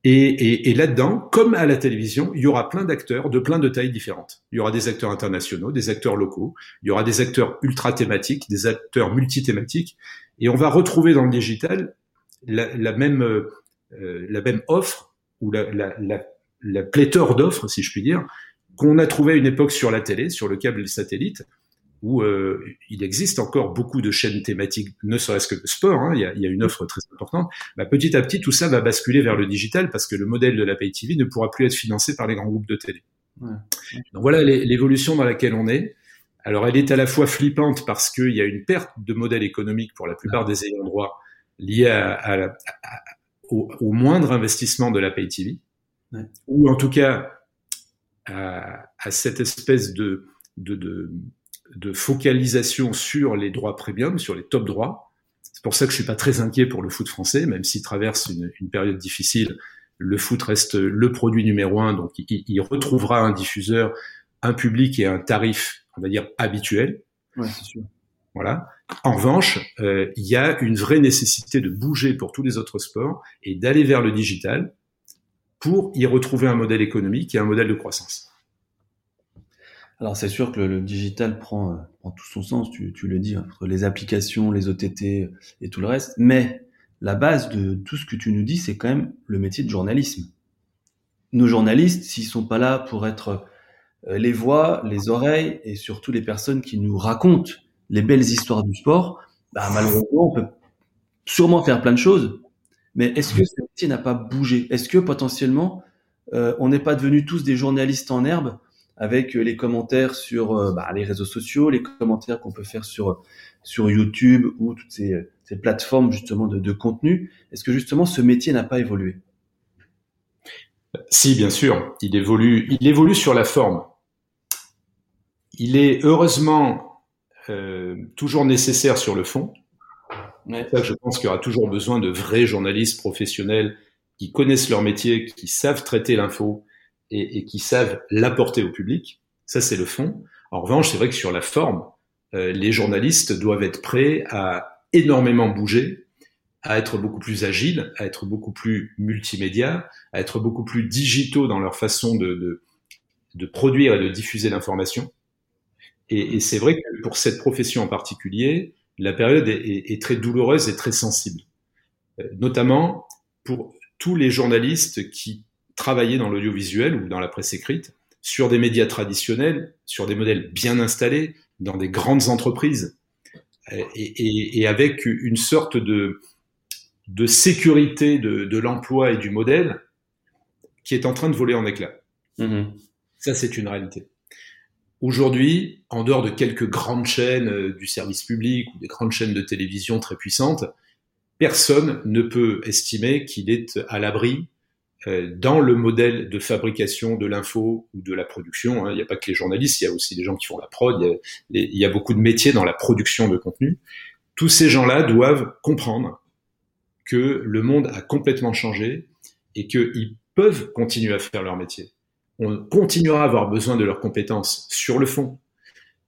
Et, et, et là-dedans, comme à la télévision, il y aura plein d'acteurs de plein de tailles différentes. Il y aura des acteurs internationaux, des acteurs locaux, il y aura des acteurs ultra thématiques, des acteurs multithématiques, et on va retrouver dans le digital la, la même euh, la même offre ou la, la, la, la pléthore d'offres, si je puis dire, qu'on a trouvé à une époque sur la télé, sur le câble satellite, où euh, il existe encore beaucoup de chaînes thématiques, ne serait-ce que le sport, hein, il, y a, il, y a, une offre très importante, bah, petit à petit, tout ça va basculer vers le digital parce que le modèle de la pay TV ne pourra plus être financé par les grands groupes de télé. Ouais. Donc voilà l'évolution dans laquelle on est. Alors elle est à la fois flippante parce qu'il y a une perte de modèle économique pour la plupart des ayants droit liée à, à, à, au, au, moindre investissement de la pay TV, ouais. ou en tout cas à, cette espèce de, de, de de focalisation sur les droits premium, sur les top droits. C'est pour ça que je suis pas très inquiet pour le foot français, même s'il traverse une, une, période difficile. Le foot reste le produit numéro un, donc il, il, retrouvera un diffuseur, un public et un tarif, on va dire habituel. Ouais, c'est sûr. Voilà. En revanche, euh, il y a une vraie nécessité de bouger pour tous les autres sports et d'aller vers le digital pour y retrouver un modèle économique et un modèle de croissance. Alors c'est sûr que le, digital prend, euh, prend, tout son sens, tu, tu, le dis, entre les applications, les OTT et tout le reste, mais la base de tout ce que tu nous dis, c'est quand même le métier de journalisme. Nos journalistes, s'ils sont pas là pour être euh, les voix, les oreilles et surtout les personnes qui nous racontent les belles histoires du sport, bah, malheureusement, on peut sûrement faire plein de choses. Mais est-ce que ce métier n'a pas bougé? Est-ce que potentiellement, euh, on n'est pas devenus tous des journalistes en herbe avec euh, les commentaires sur euh, bah, les réseaux sociaux, les commentaires qu'on peut faire sur sur YouTube ou toutes ces, ces plateformes justement de, de contenu Est-ce que justement ce métier n'a pas évolué? Si, bien sûr, il évolue. Il évolue sur la forme. Il est heureusement euh, toujours nécessaire sur le fond. Ça, je pense qu'il y aura toujours besoin de vrais journalistes professionnels qui connaissent leur métier, qui savent traiter l'info et, et, qui savent l'apporter au public. Ça, c'est le fond. En revanche, c'est vrai que sur la forme, euh, les journalistes doivent être prêts à énormément bouger, à être beaucoup plus agiles, à être beaucoup plus multimédia, à être beaucoup plus digitaux dans leur façon de, de, de produire et de diffuser l'information. Et, et c'est vrai que pour cette profession en particulier, la période est, est, est très douloureuse et très sensible, euh, notamment pour tous les journalistes qui travaillaient dans l'audiovisuel ou dans la presse écrite, sur des médias traditionnels, sur des modèles bien installés, dans des grandes entreprises, et, et, et avec une sorte de, de sécurité de, de l'emploi et du modèle qui est en train de voler en éclats. Mmh. Ça, c'est une réalité. Aujourd'hui, en dehors de quelques grandes chaînes euh, du service public ou des grandes chaînes de télévision très puissantes, personne ne peut estimer qu'il est à l'abri dans le modèle de fabrication de l'info ou de la production. Hein. Il n'y a pas que les journalistes, il y a aussi des gens qui font la prod, il y a, il y a beaucoup de métiers dans la production de contenu. Tous ces gens-là doivent comprendre que le monde a complètement changé et qu'ils peuvent continuer à faire leur métier on continuera à avoir besoin de leurs compétences sur le fond,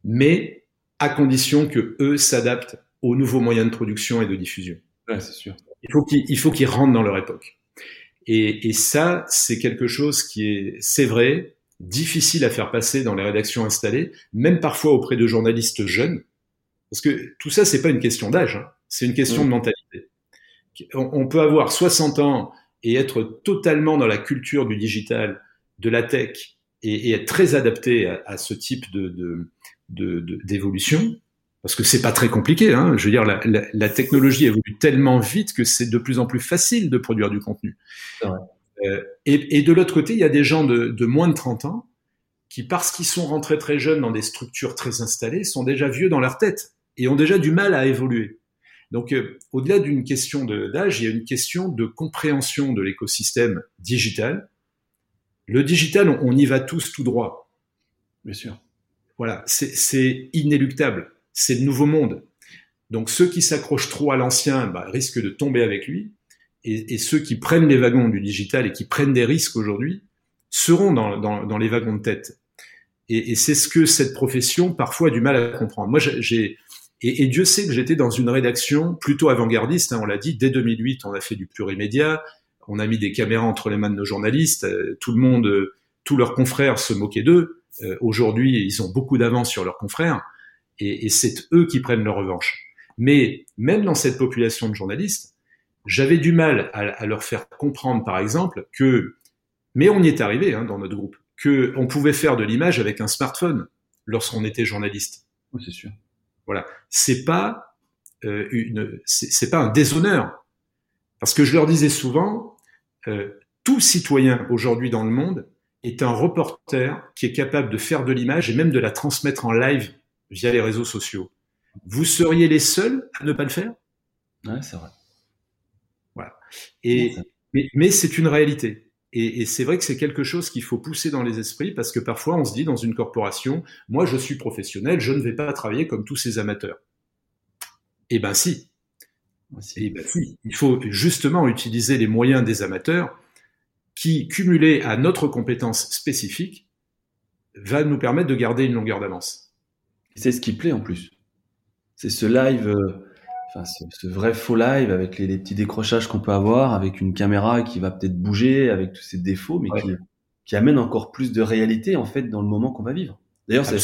mais à condition que eux s'adaptent aux nouveaux moyens de production et de diffusion. Ouais, c'est sûr. Il faut qu'ils, il faut qu'ils rentrent dans leur époque. Et, et ça, c'est quelque chose qui est, c'est vrai, difficile à faire passer dans les rédactions installées, même parfois auprès de journalistes jeunes, parce que tout ça, c'est pas une question d'âge, hein, c'est une question mmh. de mentalité. On, on peut avoir 60 ans et être totalement dans la culture du digital, de la tech et, et être très adapté à, à ce type de, d'évolution, de, de, parce que c'est pas très compliqué. Hein. Je veux dire, la, la, la, technologie évolue tellement vite que c'est de plus en plus facile de produire du contenu. Euh, et, et, de l'autre côté, il y a des gens de, de moins de 30 ans qui, parce qu'ils sont rentrés très jeunes dans des structures très installées, sont déjà vieux dans leur tête et ont déjà du mal à évoluer. Donc, euh, au-delà d'une question d'âge, il y a une question de compréhension de l'écosystème digital le digital, on, y va tous tout droit. Bien sûr. Voilà, c'est inéluctable. C'est le nouveau monde. Donc ceux qui s'accrochent trop à l'ancien bah, risquent de tomber avec lui. Et, ceux qui prennent les wagons du digital et qui prennent des risques aujourd'hui seront dans, les wagons de tête. Et, c'est ce que cette profession parfois a du mal à comprendre. Moi, j'ai et, et, Dieu sait que j'étais dans une rédaction plutôt avant-gardiste. Hein, on l'a dit, dès 2008, on a fait du plurimédia on a mis des caméras entre les mains de nos journalistes, euh, tout le monde, euh, tous leurs confrères se moquaient d'eux. Euh, aujourd'hui, ils ont beaucoup d'avance sur leurs confrères, et, et c'est eux qui prennent leur revanche. Mais même dans cette population de journalistes, j'avais du mal à, à, leur faire comprendre, par exemple, que, mais on y est arrivé hein, dans notre groupe, que on pouvait faire de l'image avec un smartphone lorsqu'on était journaliste. Oui, c'est sûr. Voilà, c'est pas euh, une, c'est pas un déshonneur. Parce que je leur disais souvent, euh, tout citoyen aujourd'hui dans le monde est un reporter qui est capable de faire de l'image et même de la transmettre en live via les réseaux sociaux. Vous seriez les seuls à ne pas le faire? Ouais, c'est vrai. Voilà. Et, mais, mais c'est une réalité. Et, et c'est vrai que c'est quelque chose qu'il faut pousser dans les esprits parce que parfois on se dit dans une corporation, moi je suis professionnel, je ne vais pas travailler comme tous ces amateurs. Eh ben si, et ben, oui, il faut justement utiliser les moyens des amateurs qui, cumulés à notre compétence spécifique, va nous permettre de garder une longueur d'avance. C'est ce qui plaît en plus. c'est ce live, euh, enfin ce, ce, vrai faux live avec les, les petits décrochages qu'on peut avoir, avec une caméra qui va peut-être bouger, avec tous ses défauts, mais qui, qui amène encore plus de réalité en fait dans le moment qu'on va vivre. D'ailleurs, c'est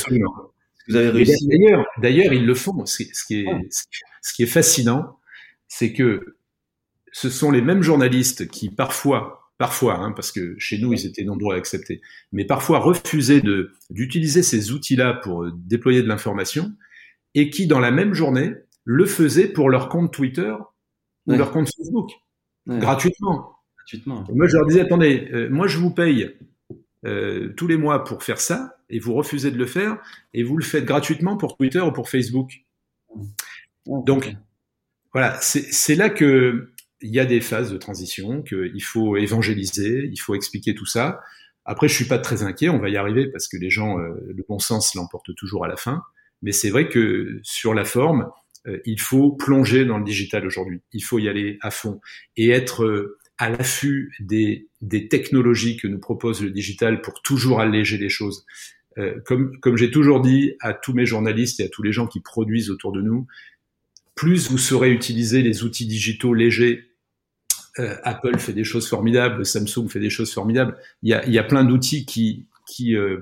vous avez réussi. D'ailleurs, d'ailleurs, ils le font. Ce qui est, ce qui est fascinant, c'est que ce sont les mêmes journalistes qui parfois, parfois, hein, parce que chez nous ils étaient nombreux à accepter, mais parfois refusaient d'utiliser ces outils-là pour euh, déployer de l'information, et qui dans la même journée le faisaient pour leur compte Twitter ou leur compte Facebook, gratuitement. gratuitement. moi je leur disais attendez, euh, moi je vous paye euh, tous les mois pour faire ça, et vous refusez de le faire, et vous le faites gratuitement pour Twitter ou pour Facebook. Donc, voilà, c'est là que il y a des phases de transition, qu'il faut évangéliser, il faut expliquer tout ça. Après, je suis pas très inquiet, on va y arriver parce que les gens, euh, le bon sens l'emporte toujours à la fin. Mais c'est vrai que sur la forme, euh, il faut plonger dans le digital aujourd'hui. Il faut y aller à fond et être à l'affût des, technologies que nous propose le digital pour toujours alléger les choses. Euh, comme j'ai toujours dit à tous mes journalistes et à tous les gens qui produisent autour de nous, plus vous saurez utiliser les outils digitaux légers. Euh, Apple fait des choses formidables, Samsung fait des choses formidables. Il y a, il y a plein d'outils qui, qui euh,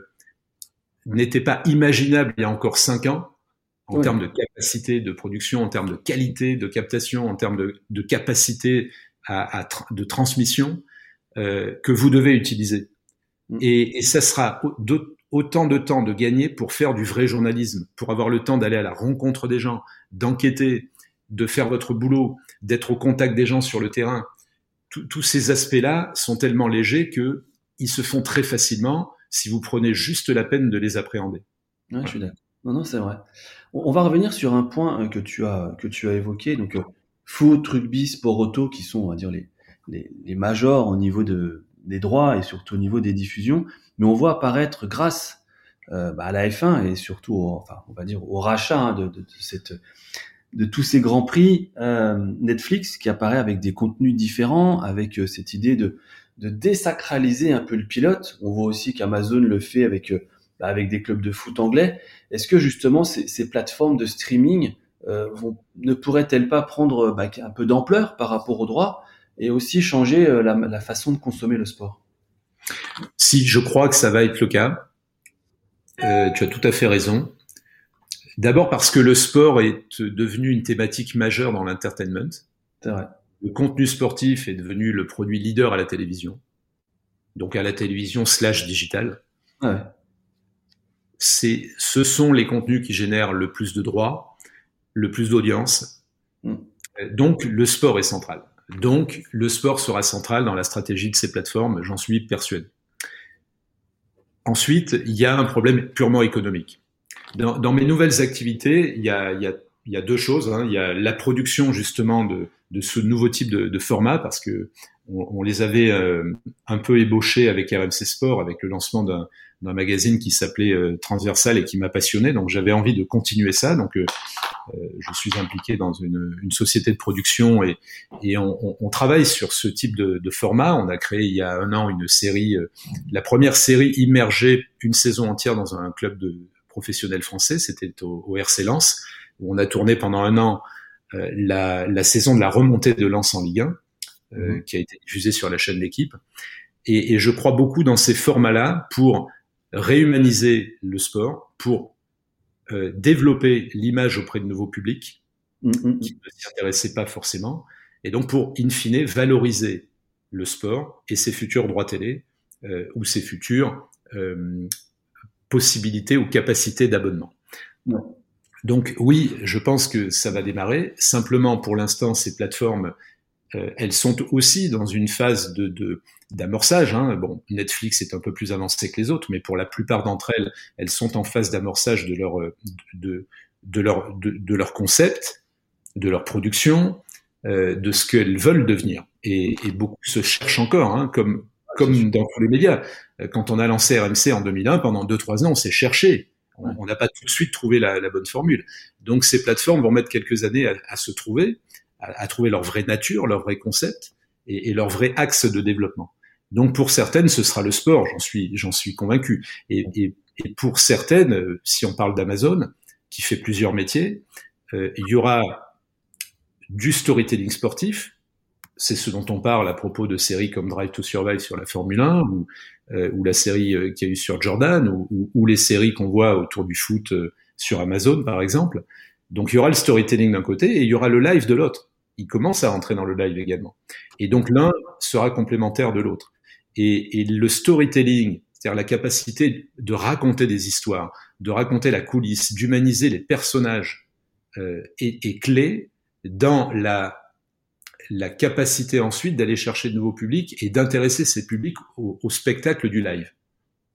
n'étaient pas imaginables il y a encore cinq ans en termes de capacité de production, en termes de qualité de captation, en termes de, de capacité à, de transmission euh, que vous devez utiliser. Mm. Et, et ça sera autant de temps de gagner pour faire du vrai journalisme, pour avoir le temps d'aller à la rencontre des gens, d'enquêter, de faire votre boulot, d'être au contact des gens sur le terrain. Tous ces aspects-là sont tellement légers que ils se font très facilement si vous prenez juste la peine de les appréhender. Ouais, je suis d'accord. Non, non, c'est vrai. On va revenir sur un point euh, que tu as que tu as évoqué. Donc, euh, foot, rugby, sport auto, qui sont, on va dire, les, les, les majors au niveau de, des droits et surtout au niveau des diffusions. Mais on voit apparaître, grâce euh, bah, à la F1 et surtout, au, enfin, on va dire, au rachat hein, de, de, de, cette, de tous ces grands prix, euh, Netflix qui apparaît avec des contenus différents, avec euh, cette idée de, de désacraliser un peu le pilote. On voit aussi qu'Amazon le fait avec, euh, bah, avec des clubs de foot anglais. Est-ce que justement ces, ces plateformes de streaming vont, ne pourraient-elles pas prendre bah, un peu d'ampleur par rapport aux droits? Et aussi changer euh, la, la, façon de consommer le sport Si, je crois que ça va être le cas. Euh, tu as tout à fait raison. D'abord parce que le sport est devenu une thématique majeure dans l'entertainment. C'est vrai. Le contenu sportif est devenu le produit leader à la télévision. Donc à la télévision slash digital. Ouais. C'est, ce sont les contenus qui génèrent le plus de droits, le plus d'audience. Mm. Donc, le sport est central. Donc, le sport sera central dans la stratégie de ces plateformes, j'en suis persuadé. Ensuite, il y a un problème purement économique. Dans, mes nouvelles activités, il y a, deux choses. Hein. Il y a la production justement de, ce nouveau type de, format, parce que on, les avait euh, un peu ébauchés avec RMC Sport, avec le lancement d'un magazine qui s'appelait euh, Transversal et qui m'a passionné. Donc j'avais envie de continuer ça. Donc euh, euh, je suis impliqué dans une, une société de production et, et on, on, travaille sur ce type de, de, format. On a créé il y a un an une série, la première série immergée une saison entière dans un club de professionnels français. C'était au, au, RC Lens où on a tourné pendant un an la, la, saison de la remontée de Lens en Ligue 1. Euh, qui a été diffusée sur la chaîne L'équipe. Et, et, je crois beaucoup dans ces formats-là pour réhumaniser le sport pour euh, développer l'image auprès de nouveaux publics mm -hmm. qui ne s'y intéressaient pas forcément, et donc pour, in fine, valoriser le sport et ses futurs droits télé euh, ou ses futures euh, possibilités ou capacités d'abonnement. Ouais. Donc oui, je pense que ça va démarrer. Simplement, pour l'instant, ces plateformes, elles sont aussi dans une phase de, de d'amorçage. Hein. Bon, Netflix est un peu plus avancé que les autres, mais pour la plupart d'entre elles, elles sont en phase d'amorçage de leur, de, de, leur, de, de, leur concept, de leur production, euh, de ce qu'elles veulent devenir. Et, et, beaucoup se cherchent encore, hein, comme, comme dans tous les médias. Euh, quand on a lancé RMC en 2001, pendant 2-3 ans, on s'est cherché. On n'a pas tout de suite trouvé la, la, bonne formule. Donc ces plateformes vont mettre quelques années à, à se trouver, à, à, trouver leur vraie nature, leur vrai concept et, et leur vrai axe de développement. Donc pour certaines, ce sera le sport, j'en suis, j'en suis convaincu. Et, et, et, pour certaines, si on parle d'Amazon, qui fait plusieurs métiers, il y aura du storytelling sportif, c'est ce dont on parle à propos de séries comme Drive to Survive sur la Formule 1 ou, euh, ou la série euh, qu'il y a eu sur Jordan ou, ou, les séries qu'on voit autour du foot euh, sur Amazon par exemple. Donc il y aura le storytelling d'un côté et il y aura le live de l'autre. Il commence à rentrer dans le live également. Et donc l'un sera complémentaire de l'autre. Et, et, le storytelling, c'est-à-dire la capacité de raconter des histoires, de raconter la coulisse, d'humaniser les personnages, euh, est, est clé dans la la capacité ensuite d'aller chercher de nouveaux publics et d'intéresser ces publics au, spectacle du live.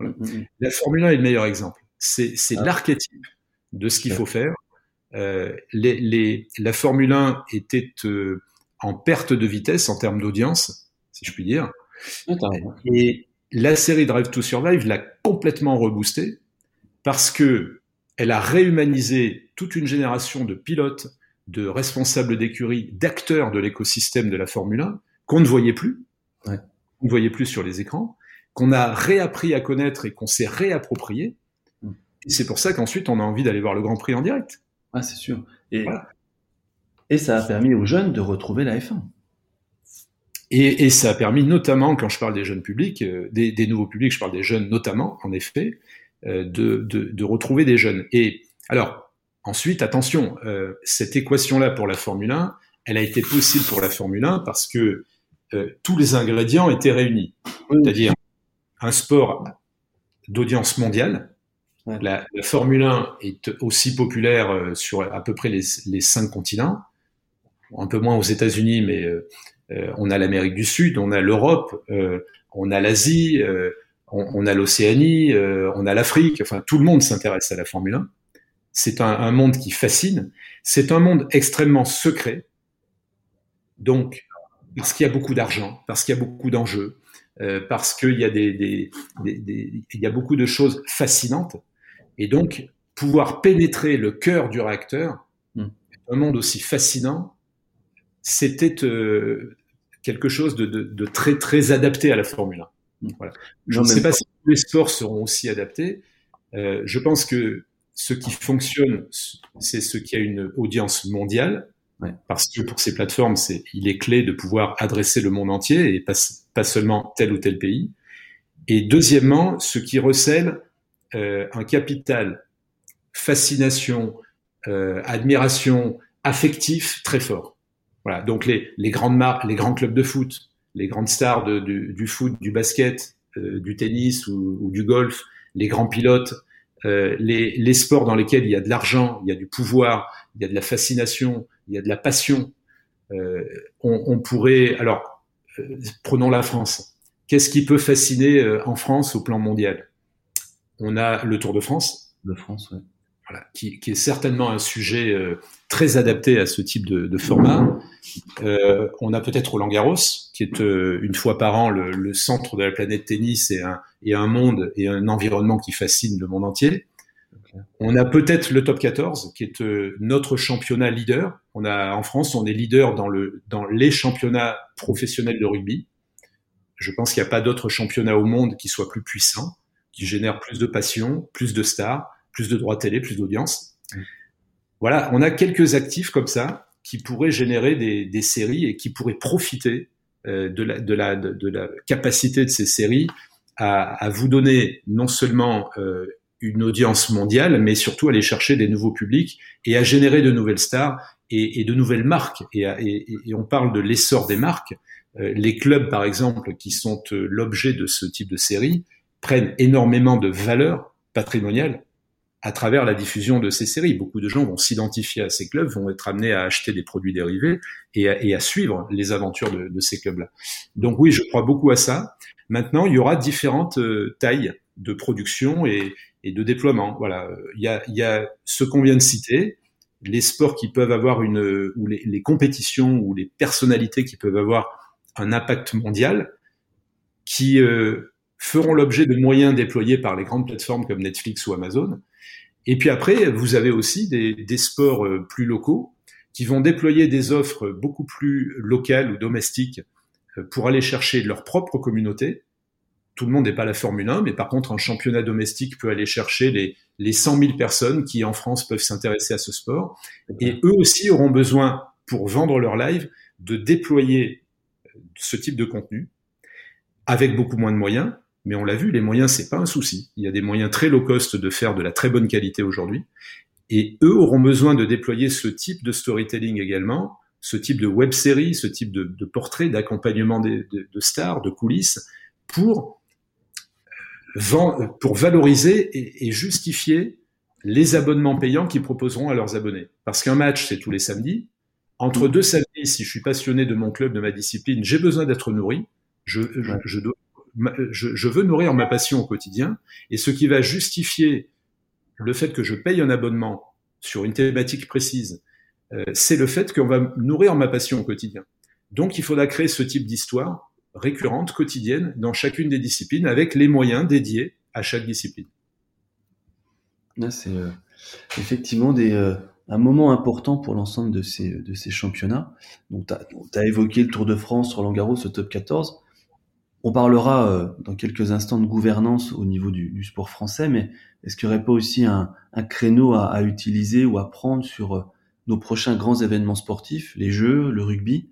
Mm, mm. La Formule 1 est le meilleur exemple. C'est ah. l'archétype de ce qu'il faut faire. Euh, les, la Formule 1 était euh, en perte de vitesse en termes d'audience, si je puis dire. Et la série Drive to Survive l'a complètement reboosté parce que elle a réhumanisé toute une génération de pilotes, de responsables d'écurie, d'acteurs de l'écosystème de la Formule 1 qu'on ne voyait plus, qu'on ne voyait plus sur les écrans, qu'on a réappris à connaître et qu'on s'est réapproprié. Mm. Et c'est pour ça qu'ensuite on a envie d'aller voir le Grand Prix en direct. Ah, c'est sûr. Et, et ça a permis aux jeunes de retrouver la F1. Et, et, ça a permis notamment, quand je parle des jeunes publics, euh, des, des, nouveaux publics, je parle des jeunes notamment, en effet, euh, de, de, de, retrouver des jeunes. Et alors, Ensuite, attention, euh, cette équation-là pour la Formule 1, elle a été possible pour la Formule 1 parce que euh, tous les ingrédients étaient réunis. C'est-à-dire un sport d'audience mondiale. La, Formule 1 est aussi populaire euh, sur à peu près les, cinq continents, un peu moins aux États-Unis, mais on a l'Amérique du Sud, on a l'Europe, on a l'Asie, on, on, a l'Océanie, on a l'Afrique. Enfin, tout le monde s'intéresse à la Formule 1. C'est un, monde qui fascine. C'est un monde extrêmement secret. Donc, parce qu'il y a beaucoup d'argent, parce qu'il y a beaucoup d'enjeux, euh, parce qu'il y a des, il y a beaucoup de choses fascinantes. Et donc, pouvoir pénétrer le cœur du réacteur, hmm. un monde aussi fascinant, c'était euh, quelque chose de, très très adapté à la Formule 1. Hmm. Voilà. Je ne sais pas si tous les sports seront aussi adaptés. Euh, je pense que ce qui fonctionne, c'est ce qui a une audience mondiale, parce que pour ces plateformes, c'est, il est clé de pouvoir adresser le monde entier et pas, pas seulement tel ou tel pays. Et deuxièmement, ce qui recèle euh, un capital fascination, euh, admiration, affectif très fort. Voilà. Donc les, les grandes marques, les grands clubs de foot, les grandes stars de, du, du, foot, du basket, euh, du tennis ou, ou, du golf, les grands pilotes, euh, les, les, sports dans lesquels il y a de l'argent, il y a du pouvoir, il y a de la fascination, il y a de la passion, euh, on, on, pourrait. Alors, euh, prenons la France. Qu'est-ce qui peut fasciner euh, en France au plan mondial? On a le Tour de France. Le France, ouais. Qui, est certainement un sujet très adapté à ce type de, format. on a peut-être Roland Garros, qui est une fois par an le, centre de la planète tennis et un, monde et un environnement qui fascine le monde entier. On a peut-être le top 14 qui est euh, notre championnat leader. On a en France, on est leader dans dans les championnats professionnels de rugby. Je pense qu'il n'y a pas d'autre championnat au monde qui soit plus puissant, qui génère plus de passion, plus de stars, plus de droits télé, plus d'audience. Voilà, on a quelques actifs comme ça qui pourraient générer des, séries et qui pourraient profiter euh, de, la, capacité de ces séries à, vous donner non seulement euh, une audience mondiale, mais surtout aller chercher des nouveaux publics et à générer de nouvelles stars et, de nouvelles marques. Et, on parle de l'essor des marques. Euh, les clubs, par exemple, qui sont l'objet de ce type de série, prennent énormément de valeur patrimoniale à travers la diffusion de ces séries. Beaucoup de gens vont s'identifier à ces clubs, vont être amenés à acheter des produits dérivés et à, et à suivre les aventures de, de ces clubs-là. Donc oui, je crois beaucoup à ça. Maintenant, il y aura différentes euh, tailles de production et, et, de déploiement. Voilà, il y a, il y a ce qu'on vient de citer, les sports qui peuvent avoir une ou les, les compétitions ou les personnalités qui peuvent avoir un impact mondial, qui euh, feront l'objet de moyens déployés par les grandes plateformes comme Netflix ou Amazon et puis après, vous avez aussi des, des, sports euh, plus locaux qui vont déployer des offres beaucoup plus locales ou domestiques euh, pour aller chercher leur propre communauté tout le monde n'est pas la Formule 1, mais par contre, un championnat domestique peut aller chercher les, les 100 000 personnes qui, en France, peuvent s'intéresser à ce sport. Et eux aussi auront besoin, pour vendre leur live, de déployer ce type de contenu avec beaucoup moins de moyens. Mais on l'a vu, les moyens, c'est pas un souci. Il y a des moyens très low cost de faire de la très bonne qualité aujourd'hui. Et eux auront besoin de déployer ce type de storytelling également, ce type de web série, ce type de, de portrait, d'accompagnement de, de, de, stars, de coulisses, pour pour valoriser et, et, justifier les abonnements payants qu'ils proposeront à leurs abonnés. Parce qu'un match, c'est tous les samedis. Entre deux samedis, si je suis passionné de mon club, de ma discipline, j'ai besoin d'être nourri. Je, je, je, dois, je, veux nourrir ma passion au quotidien. Et ce qui va justifier le fait que je paye un abonnement sur une thématique précise, euh, c'est le fait qu'on va nourrir ma passion au quotidien. Donc, il faudra créer ce type d'histoire récurrente, quotidienne, dans chacune des disciplines, avec les moyens dédiés à chaque discipline. C'est euh, effectivement euh, un moment important pour l'ensemble de ces, championnats. Tu as, évoqué le Tour de France, Roland Garros, ce top 14. On parlera euh, dans quelques instants de gouvernance au niveau du, sport français, mais est-ce qu'il n'y aurait pas aussi un, créneau à, utiliser ou à prendre sur euh, nos prochains grands événements sportifs, les Jeux, le rugby,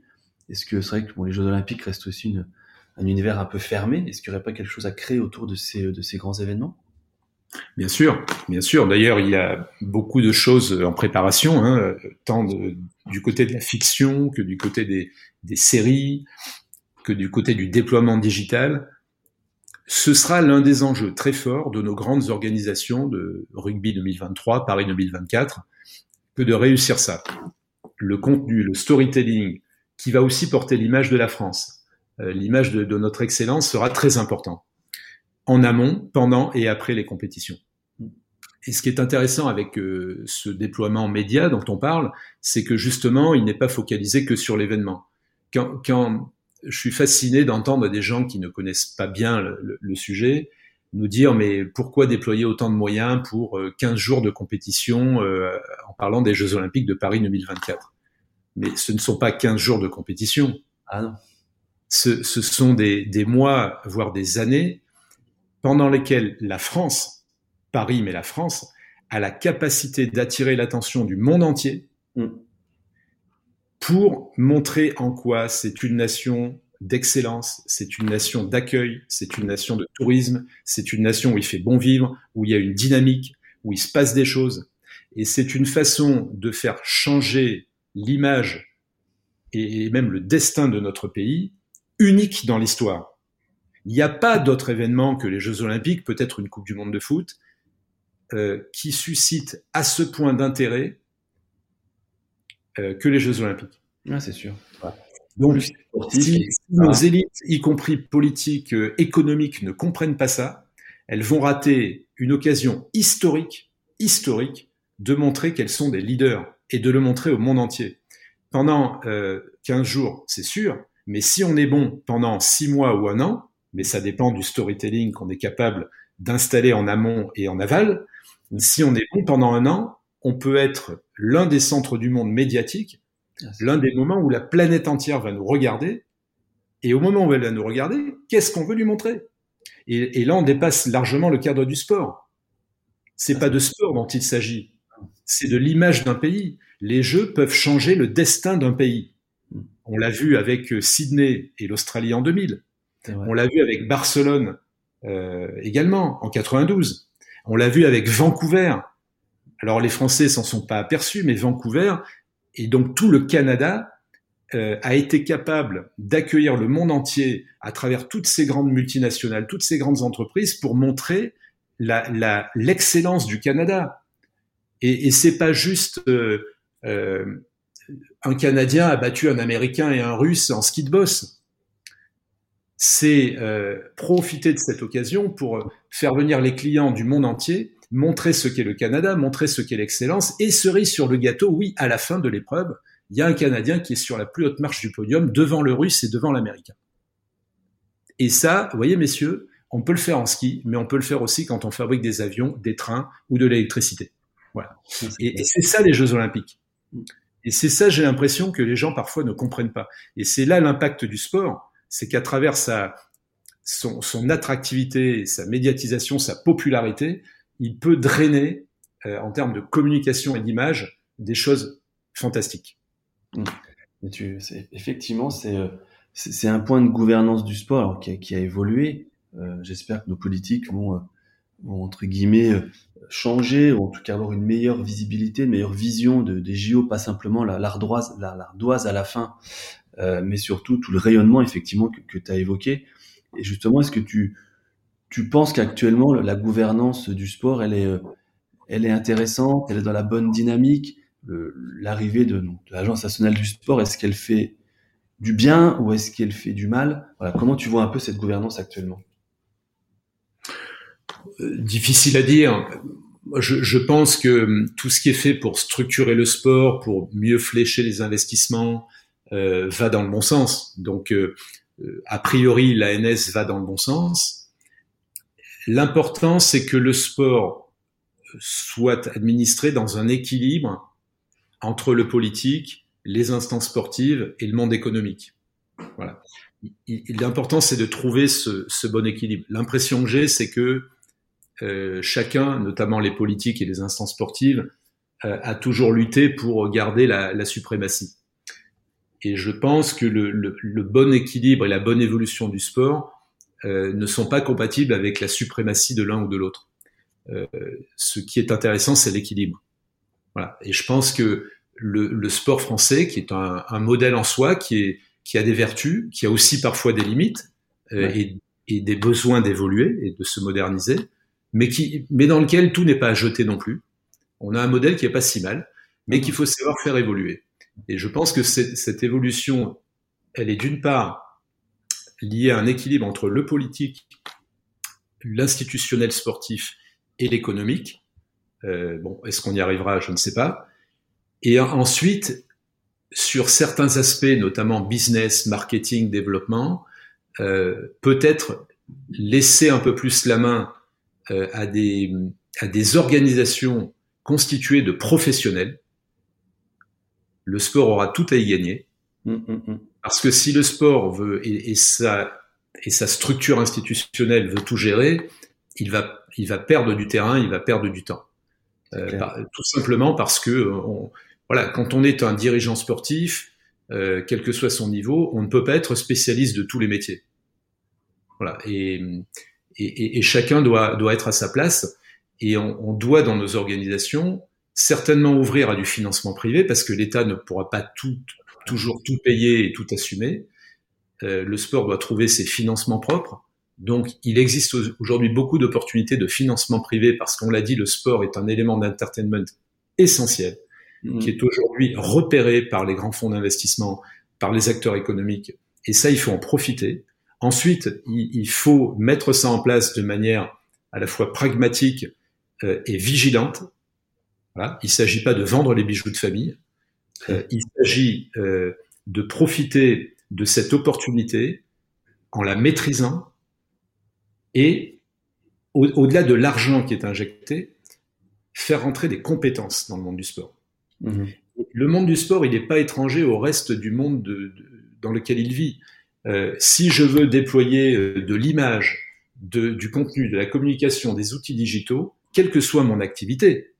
est-ce que c'est vrai que les Jeux Olympiques restent aussi un univers un peu fermé. Est-ce qu'il n'y aurait pas quelque chose à créer autour de ces, grands événements? Bien sûr, bien sûr. D'ailleurs, il y a beaucoup de choses en préparation, hein, tant du côté de la fiction que du côté des séries, que du côté du déploiement digital. Ce sera l'un des enjeux très forts de nos grandes organisations de rugby 2023, Paris 2024, que de réussir ça. Le contenu, le storytelling, qui va aussi porter l'image de la France. Euh, l'image de, notre excellence sera très important en amont, pendant et après les compétitions. Et ce qui est intéressant avec euh, ce déploiement média dont on parle, c'est que justement, il n'est pas focalisé que sur l'événement. Quand, je suis fasciné d'entendre des gens qui ne connaissent pas bien le, le, le, sujet nous dire mais pourquoi déployer autant de moyens pour 15 euh, jours de compétition euh, en parlant des Jeux Olympiques de Paris 2024 mais ce ne sont pas 15 jours de compétition. Ah non. Ce, ce sont des, des, mois, voire des années, pendant lesquelles la France, Paris, mais la France, a la capacité d'attirer l'attention du monde entier mm. Pour montrer en quoi c'est une nation d'excellence, c'est une nation d'accueil, c'est une nation de tourisme, c'est une nation où il fait bon vivre, où il y a une dynamique, où il se passe des choses. Et c'est une façon de faire changer l'image et même le destin de notre pays unique dans l'histoire. Il n'y a pas d'autre événement que les Jeux Olympiques, peut-être une Coupe du Monde de foot, euh, qui suscite à ce point d'intérêt que les Jeux Olympiques. Ah, c'est sûr. Donc, si, si nos élites, y compris politiques, euh, économiques, ne comprennent pas ça, elles vont rater une occasion historique, historique, de montrer qu'elles sont des leaders et de le montrer au monde entier. Pendant euh, 15 jours, c'est sûr, mais si on est bon pendant 6 mois ou un an, mais ça dépend du storytelling qu'on est capable d'installer en amont et en aval, si on est bon pendant un an, on peut être l'un des centres du monde médiatique, l'un des moments où la planète entière va nous regarder, et au moment où elle va nous regarder, qu'est-ce qu'on veut lui montrer? Et, et, là, on dépasse largement le cadre du sport. C'est pas de sport dont il s'agit, c'est de l'image d'un pays. Les Jeux peuvent changer le destin d'un pays. On l'a vu avec Sydney et l'Australie en 2000. On l'a vu avec Barcelone euh, également en 92. On l'a vu avec Vancouver. Alors les Français s'en sont pas aperçus, mais Vancouver et donc tout le Canada euh, a été capable d'accueillir le monde entier à travers toutes ces grandes multinationales, toutes ces grandes entreprises pour montrer l'excellence du Canada. Et, et c'est pas juste euh, euh, un Canadien a battu un Américain et un Russe en ski de boss. C'est euh, profiter de cette occasion pour faire venir les clients du monde entier, montrer ce qu'est le Canada, montrer ce qu'est l'excellence, et cerise sur le gâteau, oui, à la fin de l'épreuve, il y a un Canadien qui est sur la plus haute marche du podium, devant le Russe et devant l'Américain. Et ça, vous voyez, messieurs, on peut le faire en ski, mais on peut le faire aussi quand on fabrique des avions, des trains ou de l'électricité. Voilà. Et, et c'est ça les Jeux Olympiques. Et c'est ça, j'ai l'impression que les gens parfois ne comprennent pas. Et c'est là l'impact du sport, c'est qu'à travers sa, son, son, attractivité, sa médiatisation, sa popularité, il peut drainer euh, en termes de communication et d'image des choses fantastiques. Mmh. Tu, effectivement, euh, c'est un point de gouvernance du sport qui, a, qui a évolué. Euh, J'espère que nos politiques vont, euh, vont entre guillemets changer ou en tout cas avoir une meilleure visibilité, une meilleure vision de, des JO, pas simplement l'ardoise la, l'ardoise à la fin, euh, mais surtout tout le rayonnement effectivement que, que tu as évoqué. Et justement, est-ce que tu, tu penses qu'actuellement la gouvernance du sport, elle est, euh, elle est intéressante, elle est dans la bonne dynamique? L'arrivée de, de l'Agence nationale du sport, est-ce qu'elle fait du bien ou est-ce qu'elle fait du mal? Voilà, Comment tu vois un peu cette gouvernance actuellement? Euh, Difficile à dire. Je, je, pense que hum, tout ce qui est fait pour structurer le sport, pour mieux flécher les investissements, euh, va dans le bon sens. Donc, a priori, l'ANS va dans le bon sens. L'important, c'est que le sport soit administré dans un équilibre entre le politique, les instances sportives et le monde économique. Voilà. L'important, c'est de trouver ce, bon équilibre. L'impression que j'ai, c'est que euh, chacun, notamment les politiques et les instances sportives, euh, a toujours lutté pour garder la, suprématie. Et je pense que le, bon équilibre et la bonne évolution du sport euh, ne sont pas compatibles avec la suprématie de l'un ou de l'autre. Euh, ce qui est intéressant, c'est l'équilibre. Voilà. Et je pense que le, le sport français, qui est un, un, modèle en soi, qui, est, qui a des vertus, qui a aussi parfois des limites euh, et, et, des besoins d'évoluer et de se moderniser, mais, qui, mais dans lequel tout n'est pas à jeter non plus. On a un modèle qui est pas si mal, mais qu'il faut savoir faire évoluer. Et je pense que cette évolution, elle est d'une part liée à un équilibre entre le politique, l'institutionnel sportif et l'économique. Euh, bon, est-ce qu'on y arrivera? Je ne sais pas. Et ensuite, sur certains aspects, notamment business, marketing, développement, euh, peut-être laisser un peu plus la main euh, à, des, à des organisations constituées de professionnels. Le sport aura tout à y gagner. Mmh, mmh, mmh. Parce que si le sport veut et, et, sa, et sa structure institutionnelle veut tout gérer, il va, il va perdre du terrain, il va perdre du temps. Euh, tout simplement parce que on, voilà, quand on est un dirigeant sportif, euh, quel que soit son niveau, on ne peut pas être spécialiste de tous les métiers. Voilà, et, et, et chacun doit, doit être à sa place, et on, on, doit dans nos organisations certainement ouvrir à du financement privé parce que l'État ne pourra pas tout, toujours tout payer et tout assumer. Euh, le sport doit trouver ses financements propres. Donc, il existe aujourd'hui beaucoup d'opportunités de financement privé parce qu'on l'a dit, le sport est un élément d'entertainment essentiel, mmh. qui est aujourd'hui repéré par les grands fonds d'investissement, par les acteurs économiques. Et ça, il faut en profiter. Ensuite, il, il faut mettre ça en place de manière à la fois pragmatique euh, et vigilante. Voilà. Il ne s'agit pas de vendre les bijoux de famille. Euh, il s'agit euh, de profiter de cette opportunité en la maîtrisant et au-delà de l'argent qui est injecté, faire rentrer des compétences dans le monde du sport. Mmh. Le monde du sport, il n'est pas étranger au reste du monde de, de, dans lequel il vit. Euh, si je veux déployer de l'image, du contenu, de la communication, des outils digitaux, quelle que soit mon activité,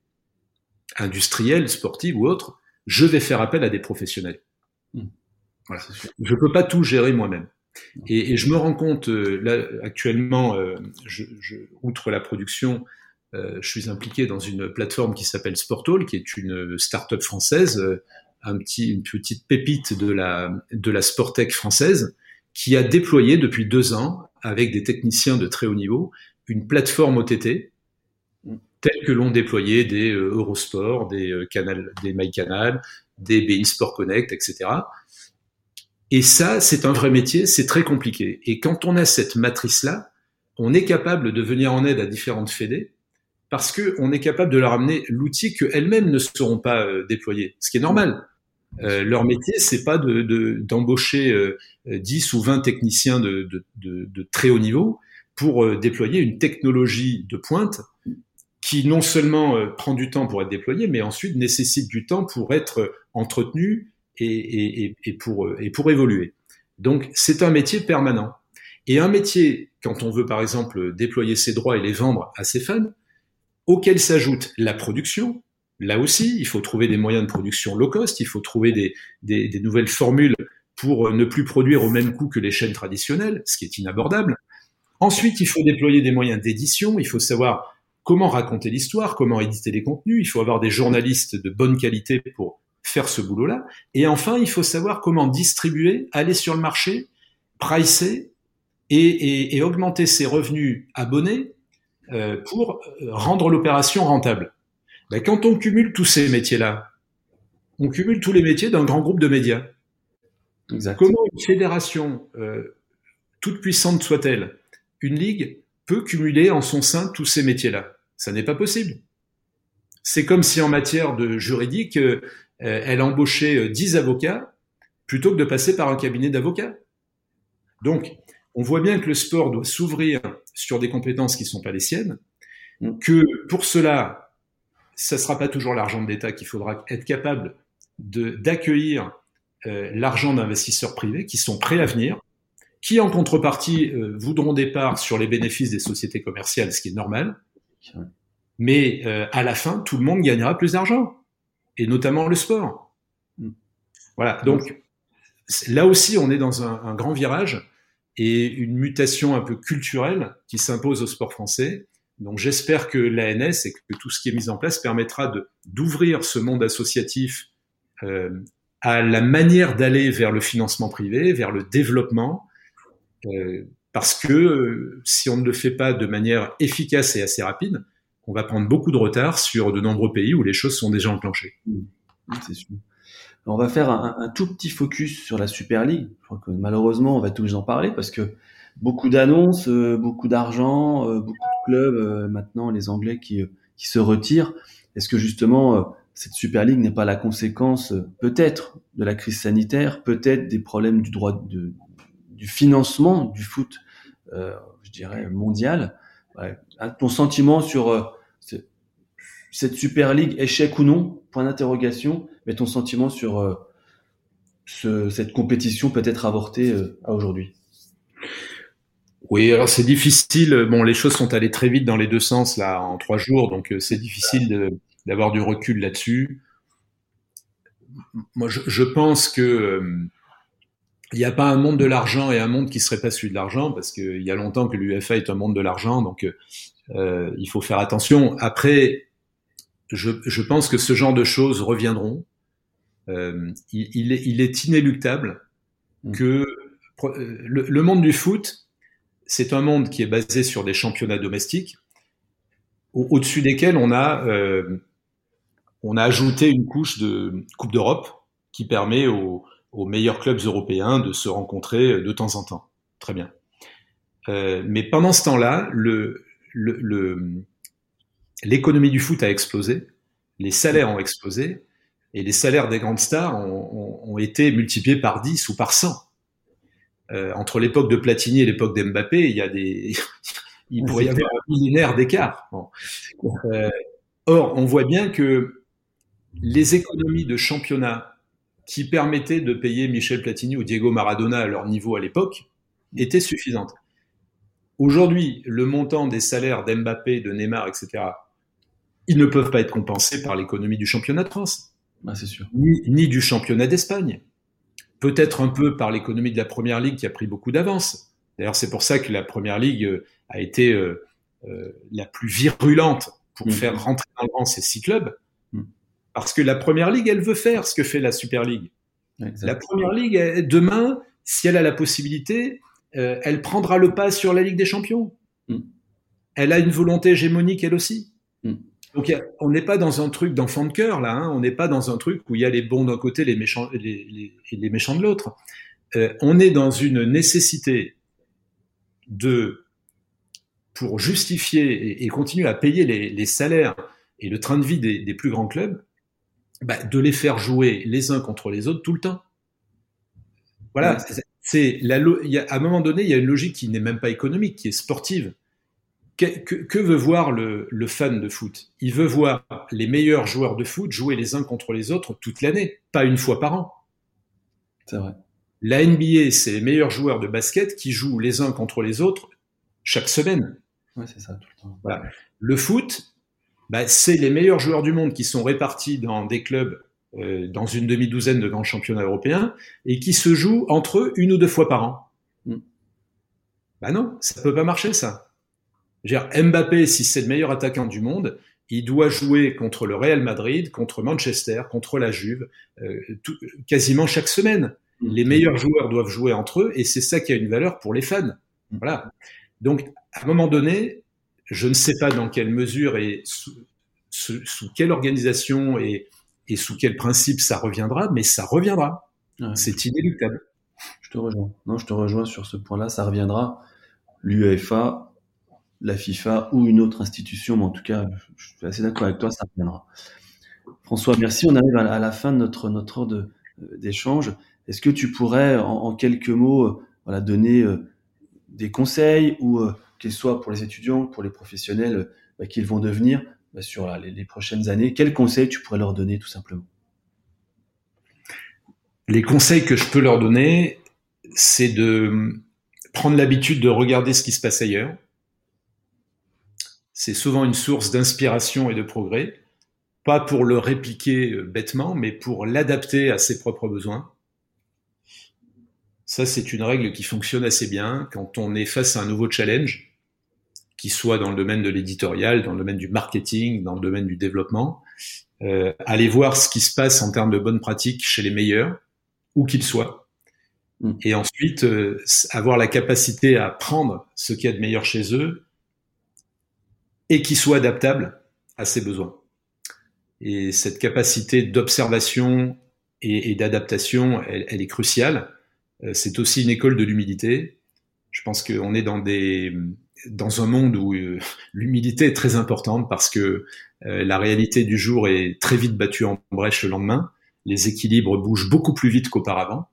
industrielle, sportive ou autre, je vais faire appel à des professionnels. Mmh. Voilà. Je ne peux pas tout gérer moi-même. Et, et, je me rends compte, euh, là, actuellement, euh, je, je, outre la production, euh, je suis impliqué dans une plateforme qui s'appelle Sportall, qui est une start-up française, un petit, une petite pépite de la, de la Sportec française, qui a déployé depuis deux ans, avec des techniciens de très haut niveau, une plateforme OTT, telle que l'ont déployé des euh, Eurosport, des, euh, canal, des MyCanal, des BI Sport Connect, etc. Et ça, c'est un vrai métier, c'est très compliqué. Et quand on a cette matrice-là, on est capable de venir en aide à différentes fédés parce qu'on est capable de leur amener l'outil qu'elles-mêmes ne sauront pas euh, déployer, ce qui est normal. Leur métier, c'est pas d'embaucher de, de, euh, 10 ou 20 techniciens de, très haut niveau pour déployer une technologie de pointe qui non seulement euh, prend du temps pour être déployée, mais ensuite nécessite du temps pour être et, pour, euh, et pour évoluer. Donc c'est un métier permanent. Et un métier, quand on veut par exemple déployer ses droits et les vendre à ses fans, auquel s'ajoute la production, là aussi, il faut trouver des moyens de production low cost, il faut trouver des nouvelles formules pour ne plus produire au même coût que les chaînes traditionnelles, ce qui est inabordable. Ensuite, il faut déployer des moyens d'édition, il faut savoir comment raconter l'histoire, comment éditer les contenus, il faut avoir des journalistes de bonne qualité pour faire ce boulot-là. Et enfin, il faut savoir comment distribuer, aller sur le marché, pricer et, et, augmenter ses revenus abonnés euh, pour rendre l'opération rentable. Ben, quand on cumule tous ces métiers-là, on cumule tous les métiers d'un grand groupe de médias. Comment une fédération, euh, toute puissante soit-elle, une ligue, peut cumuler en son sein tous ces métiers-là? Ça n'est pas possible. C'est comme si en matière de juridique, euh, elle embauchait 10 avocats plutôt que de passer par un cabinet d'avocats. Donc, on voit bien que le sport doit s'ouvrir sur des compétences qui ne sont pas les siennes, mm. que pour cela, ça ne sera pas toujours l'argent de l'État qu'il faudra être capable d'accueillir euh, l'argent d'investisseurs privés qui sont prêts à venir, qui en contrepartie euh, voudront des parts sur les bénéfices des sociétés commerciales, ce qui est normal, mais euh, à la fin, tout le monde gagnera plus d'argent, et notamment le sport. Mm. Voilà, donc là aussi, on est dans un, un grand virage et une mutation un peu culturelle qui s'impose au sport français. Donc j'espère que l'ANS et que tout ce qui est mis en place permettra d'ouvrir ce monde associatif euh, à la manière d'aller vers le financement privé, vers le développement, euh, parce que euh, si on ne le fait pas de manière efficace et assez rapide, on va prendre beaucoup de retard sur de nombreux pays où les choses sont déjà enclenchées. Mmh. On va faire un, tout petit focus sur la Super League. Malheureusement, on va tous en parler parce que beaucoup d'annonces, euh, beaucoup d'argent, euh, beaucoup de clubs, maintenant les Anglais qui, qui se retirent. Est-ce que justement cette Super League n'est pas la conséquence peut-être de la crise sanitaire, peut-être des problèmes du droit de, du financement du foot, je dirais mondial. Ouais. Ton sentiment sur cette Super League, échec ou non, point d'interrogation, mais ton sentiment sur euh, ce, cette compétition peut-être avortée euh, à aujourd'hui? Oui, alors c'est difficile. Bon, les choses sont allées très vite dans les deux sens là en trois jours, donc euh, c'est difficile d'avoir du recul là-dessus. Moi, je, je, pense que il n'y a pas un monde de l'argent et un monde qui serait pas celui de l'argent, parce qu'il y a longtemps que l'UFA est un monde de l'argent, donc euh, il faut faire attention. Après, je, je, pense que ce genre de choses reviendront. Euh, il, il, est, il, est, inéluctable mm. que euh, le, le, monde du foot, c'est un monde qui est basé sur des championnats domestiques, au-dessus desquels on a, euh, on a ajouté une couche de Coupe d'Europe qui permet aux, aux, meilleurs clubs européens de se rencontrer de temps en temps. Très bien. Euh, mais pendant ce temps-là, l'économie du foot a explosé, les salaires ont explosé, et les salaires des grandes stars ont, été multipliés par 10 ou par 100. Euh, entre l'époque de Platini et l'époque d'Mbappé, il y a des, il pourrait y avoir un millénaire d'écart. Euh, or, on voit bien que les économies de championnat qui permettaient de payer Michel Platini ou Diego Maradona à leur niveau à l'époque étaient suffisantes. Aujourd'hui, le montant des salaires d'Mbappé, de Neymar, etc., ils ne peuvent pas être compensés par l'économie du championnat de France. Ah, sûr. Ni, ni, du championnat d'Espagne. Peut-être un peu par l'économie de la Première Ligue qui a pris beaucoup d'avance. D'ailleurs, c'est pour ça que la Première Ligue euh, a été euh, euh, la plus virulente pour mmh. faire rentrer dans le rang ces six clubs. Parce que la Première Ligue, elle veut faire ce que fait la Super League. La Première Ligue, elle, demain, si elle a la possibilité, euh, elle prendra le pas sur la Ligue des Champions. Mmh. Elle a une volonté hégémonique, elle aussi. Donc on n'est pas dans un truc d'enfant de cœur là, hein. on n'est pas dans un truc où il y a les bons d'un côté, les méchants, les, les, les méchants de l'autre. Euh, on est dans une nécessité de pour justifier et, et continuer à payer les, les, salaires et le train de vie des, des plus grands clubs, bah, de les faire jouer les uns contre les autres tout le temps. Voilà, c'est la, il y a, à un moment donné, il y a une logique qui n'est même pas économique, qui est sportive. Que, que, que veut voir le, le, fan de foot? Il veut voir les meilleurs joueurs de foot jouer les uns contre les autres toute l'année, pas une fois par an. C'est vrai. La NBA, c'est les meilleurs joueurs de basket qui jouent les uns contre les autres chaque semaine. Ouais, c'est ça, tout le temps. Voilà. Le foot, bah, c'est les meilleurs joueurs du monde qui sont répartis dans des clubs, euh, dans une demi-douzaine de grands championnats européens, et qui se jouent entre eux une ou deux fois par an. Mm. Bah non, ça peut pas marcher ça. Je veux dire, Mbappé, si c'est le meilleur attaquant du monde, il doit jouer contre le Real Madrid, contre Manchester, contre la Juve, euh, tout- quasiment chaque semaine. Les meilleurs joueurs doivent jouer entre eux et c'est ça qui a une valeur pour les fans. Voilà. Donc, à un moment donné, je ne sais pas dans quelle mesure et sous, sous- sous quelle organisation et, et sous quel principe ça reviendra, mais ça reviendra. Ouais. C'est inéluctable. Je te rejoins. Non, je te rejoins sur ce point-là. Ça reviendra. L'UEFA, la FIFA ou une autre institution, mais en tout cas, je suis assez d'accord avec toi, ça reviendra. François, merci. On arrive à la, fin de notre, notre heure euh, d'échange. Est-ce que tu pourrais, en, en quelques mots, euh, voilà, donner euh, des conseils ou euh, qu'ils soient pour les étudiants, pour les professionnels euh, bah, qu'ils vont devenir bah, sur les, prochaines années Quels conseils tu pourrais leur donner tout simplement? Les conseils que je peux leur donner, c'est de prendre l'habitude de regarder ce qui se passe ailleurs. C'est souvent une source d'inspiration et de progrès, pas pour le répliquer euh, bêtement, mais pour l'adapter à ses propres besoins. Ça, c'est une règle qui fonctionne assez bien quand on est face à un nouveau challenge, qui soit dans le domaine de l'éditorial, dans le domaine du marketing, dans le domaine du développement. Euh, aller voir ce qui se passe en termes de bonnes pratiques chez les meilleurs, où qu'ils soient. Mm. Et ensuite, euh, avoir la capacité à prendre ce qu'il y a de meilleur chez eux et qui soit adaptable à ses besoins. Et cette capacité d'observation et, et d'adaptation, elle, elle est cruciale. Euh, C'est aussi une école de l'humilité. Je pense qu'on est dans des dans un monde où euh, l'humilité est très importante parce que euh, la réalité du jour est très vite battue en brèche le lendemain. Les équilibres bougent beaucoup plus vite qu'auparavant.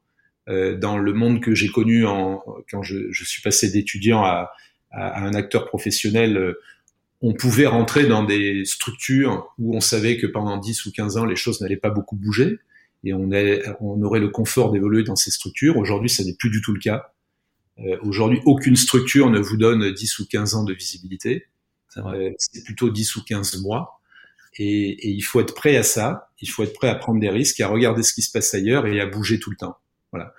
Euh, dans le monde que j'ai connu en, quand je, suis passé d'étudiant à, à, un acteur professionnel, on pouvait rentrer dans des structures où on savait que pendant 10 ou 15 ans, les choses n'allaient pas beaucoup bouger et on, est, on aurait le confort d'évoluer dans ces structures. Aujourd'hui, ça n'est plus du tout le cas. Euh, Aujourd'hui, aucune structure ne vous donne 10 ou 15 ans de visibilité. C'est. Euh, plutôt 10 ou 15 mois. Et, et, il faut être prêt à ça. Il faut être prêt à prendre des risques, à regarder ce qui se passe ailleurs et à bouger tout le temps. Voilà.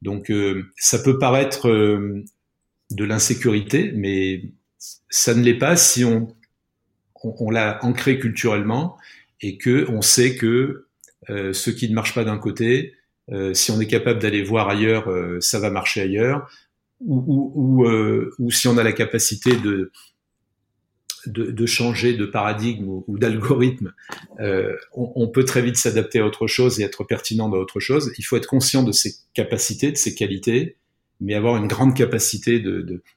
Donc, euh, ça peut paraître euh, de l'insécurité, mais ça ne l'est pas si on, on, on l'a ancré culturellement et que on sait que euh, ce qui ne marche pas d'un côté, euh, si on est capable d'aller voir ailleurs, euh, ça va marcher ailleurs. Ou, ou, euh, ou si on a la capacité de, de, de changer de paradigme ou, d'algorithme, euh, on, peut très vite s'adapter à autre chose et être pertinent dans autre chose. Il faut être conscient de ses capacités, de ses qualités, mais avoir une grande capacité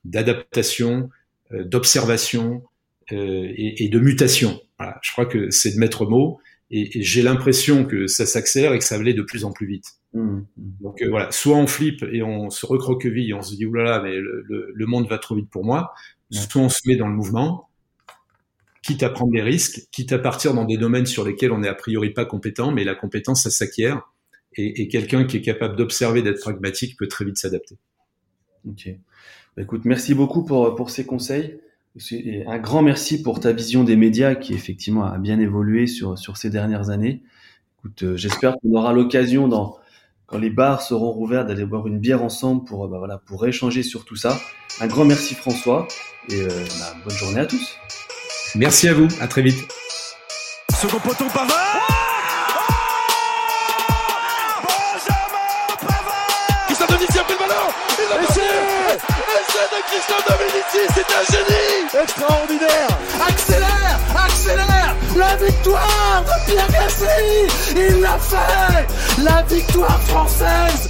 d'adaptation, de, euh, d'observation euh, et, et, de mutation. Voilà. Je crois que c'est de mettre mot et, et j'ai l'impression que ça s'accélère et que ça va aller de plus en plus vite. Mmh. Donc euh, voilà, soit on flippe et on se recroqueville, et on se dit oulala, mais le, le, le, monde va trop vite pour moi, soit on se met dans le mouvement, quitte à prendre des risques, quitte à partir dans des domaines sur lesquels on n'est a priori pas compétent, mais la compétence, ça s'acquiert. Et, et quelqu'un qui est capable d'observer, d'être pragmatique, peut très vite s'adapter. Ok. Bah, écoute, merci beaucoup pour, pour ces conseils. Et un grand merci pour ta vision des médias qui effectivement a bien évolué sur, sur ces dernières années. Écoute, euh, j'espère qu'on aura l'occasion dans, quand les bars seront rouverts d'aller boire une bière ensemble pour, bah, voilà, pour échanger sur tout ça. Un grand merci François et euh, bah, bonne journée à tous. Merci à vous, à très vite. Second poteau Pavard De Dominici, c'est un génie. Extraordinaire. Accélère Accélère. La victoire de Pierre Gasly. Il l'a fait. La victoire française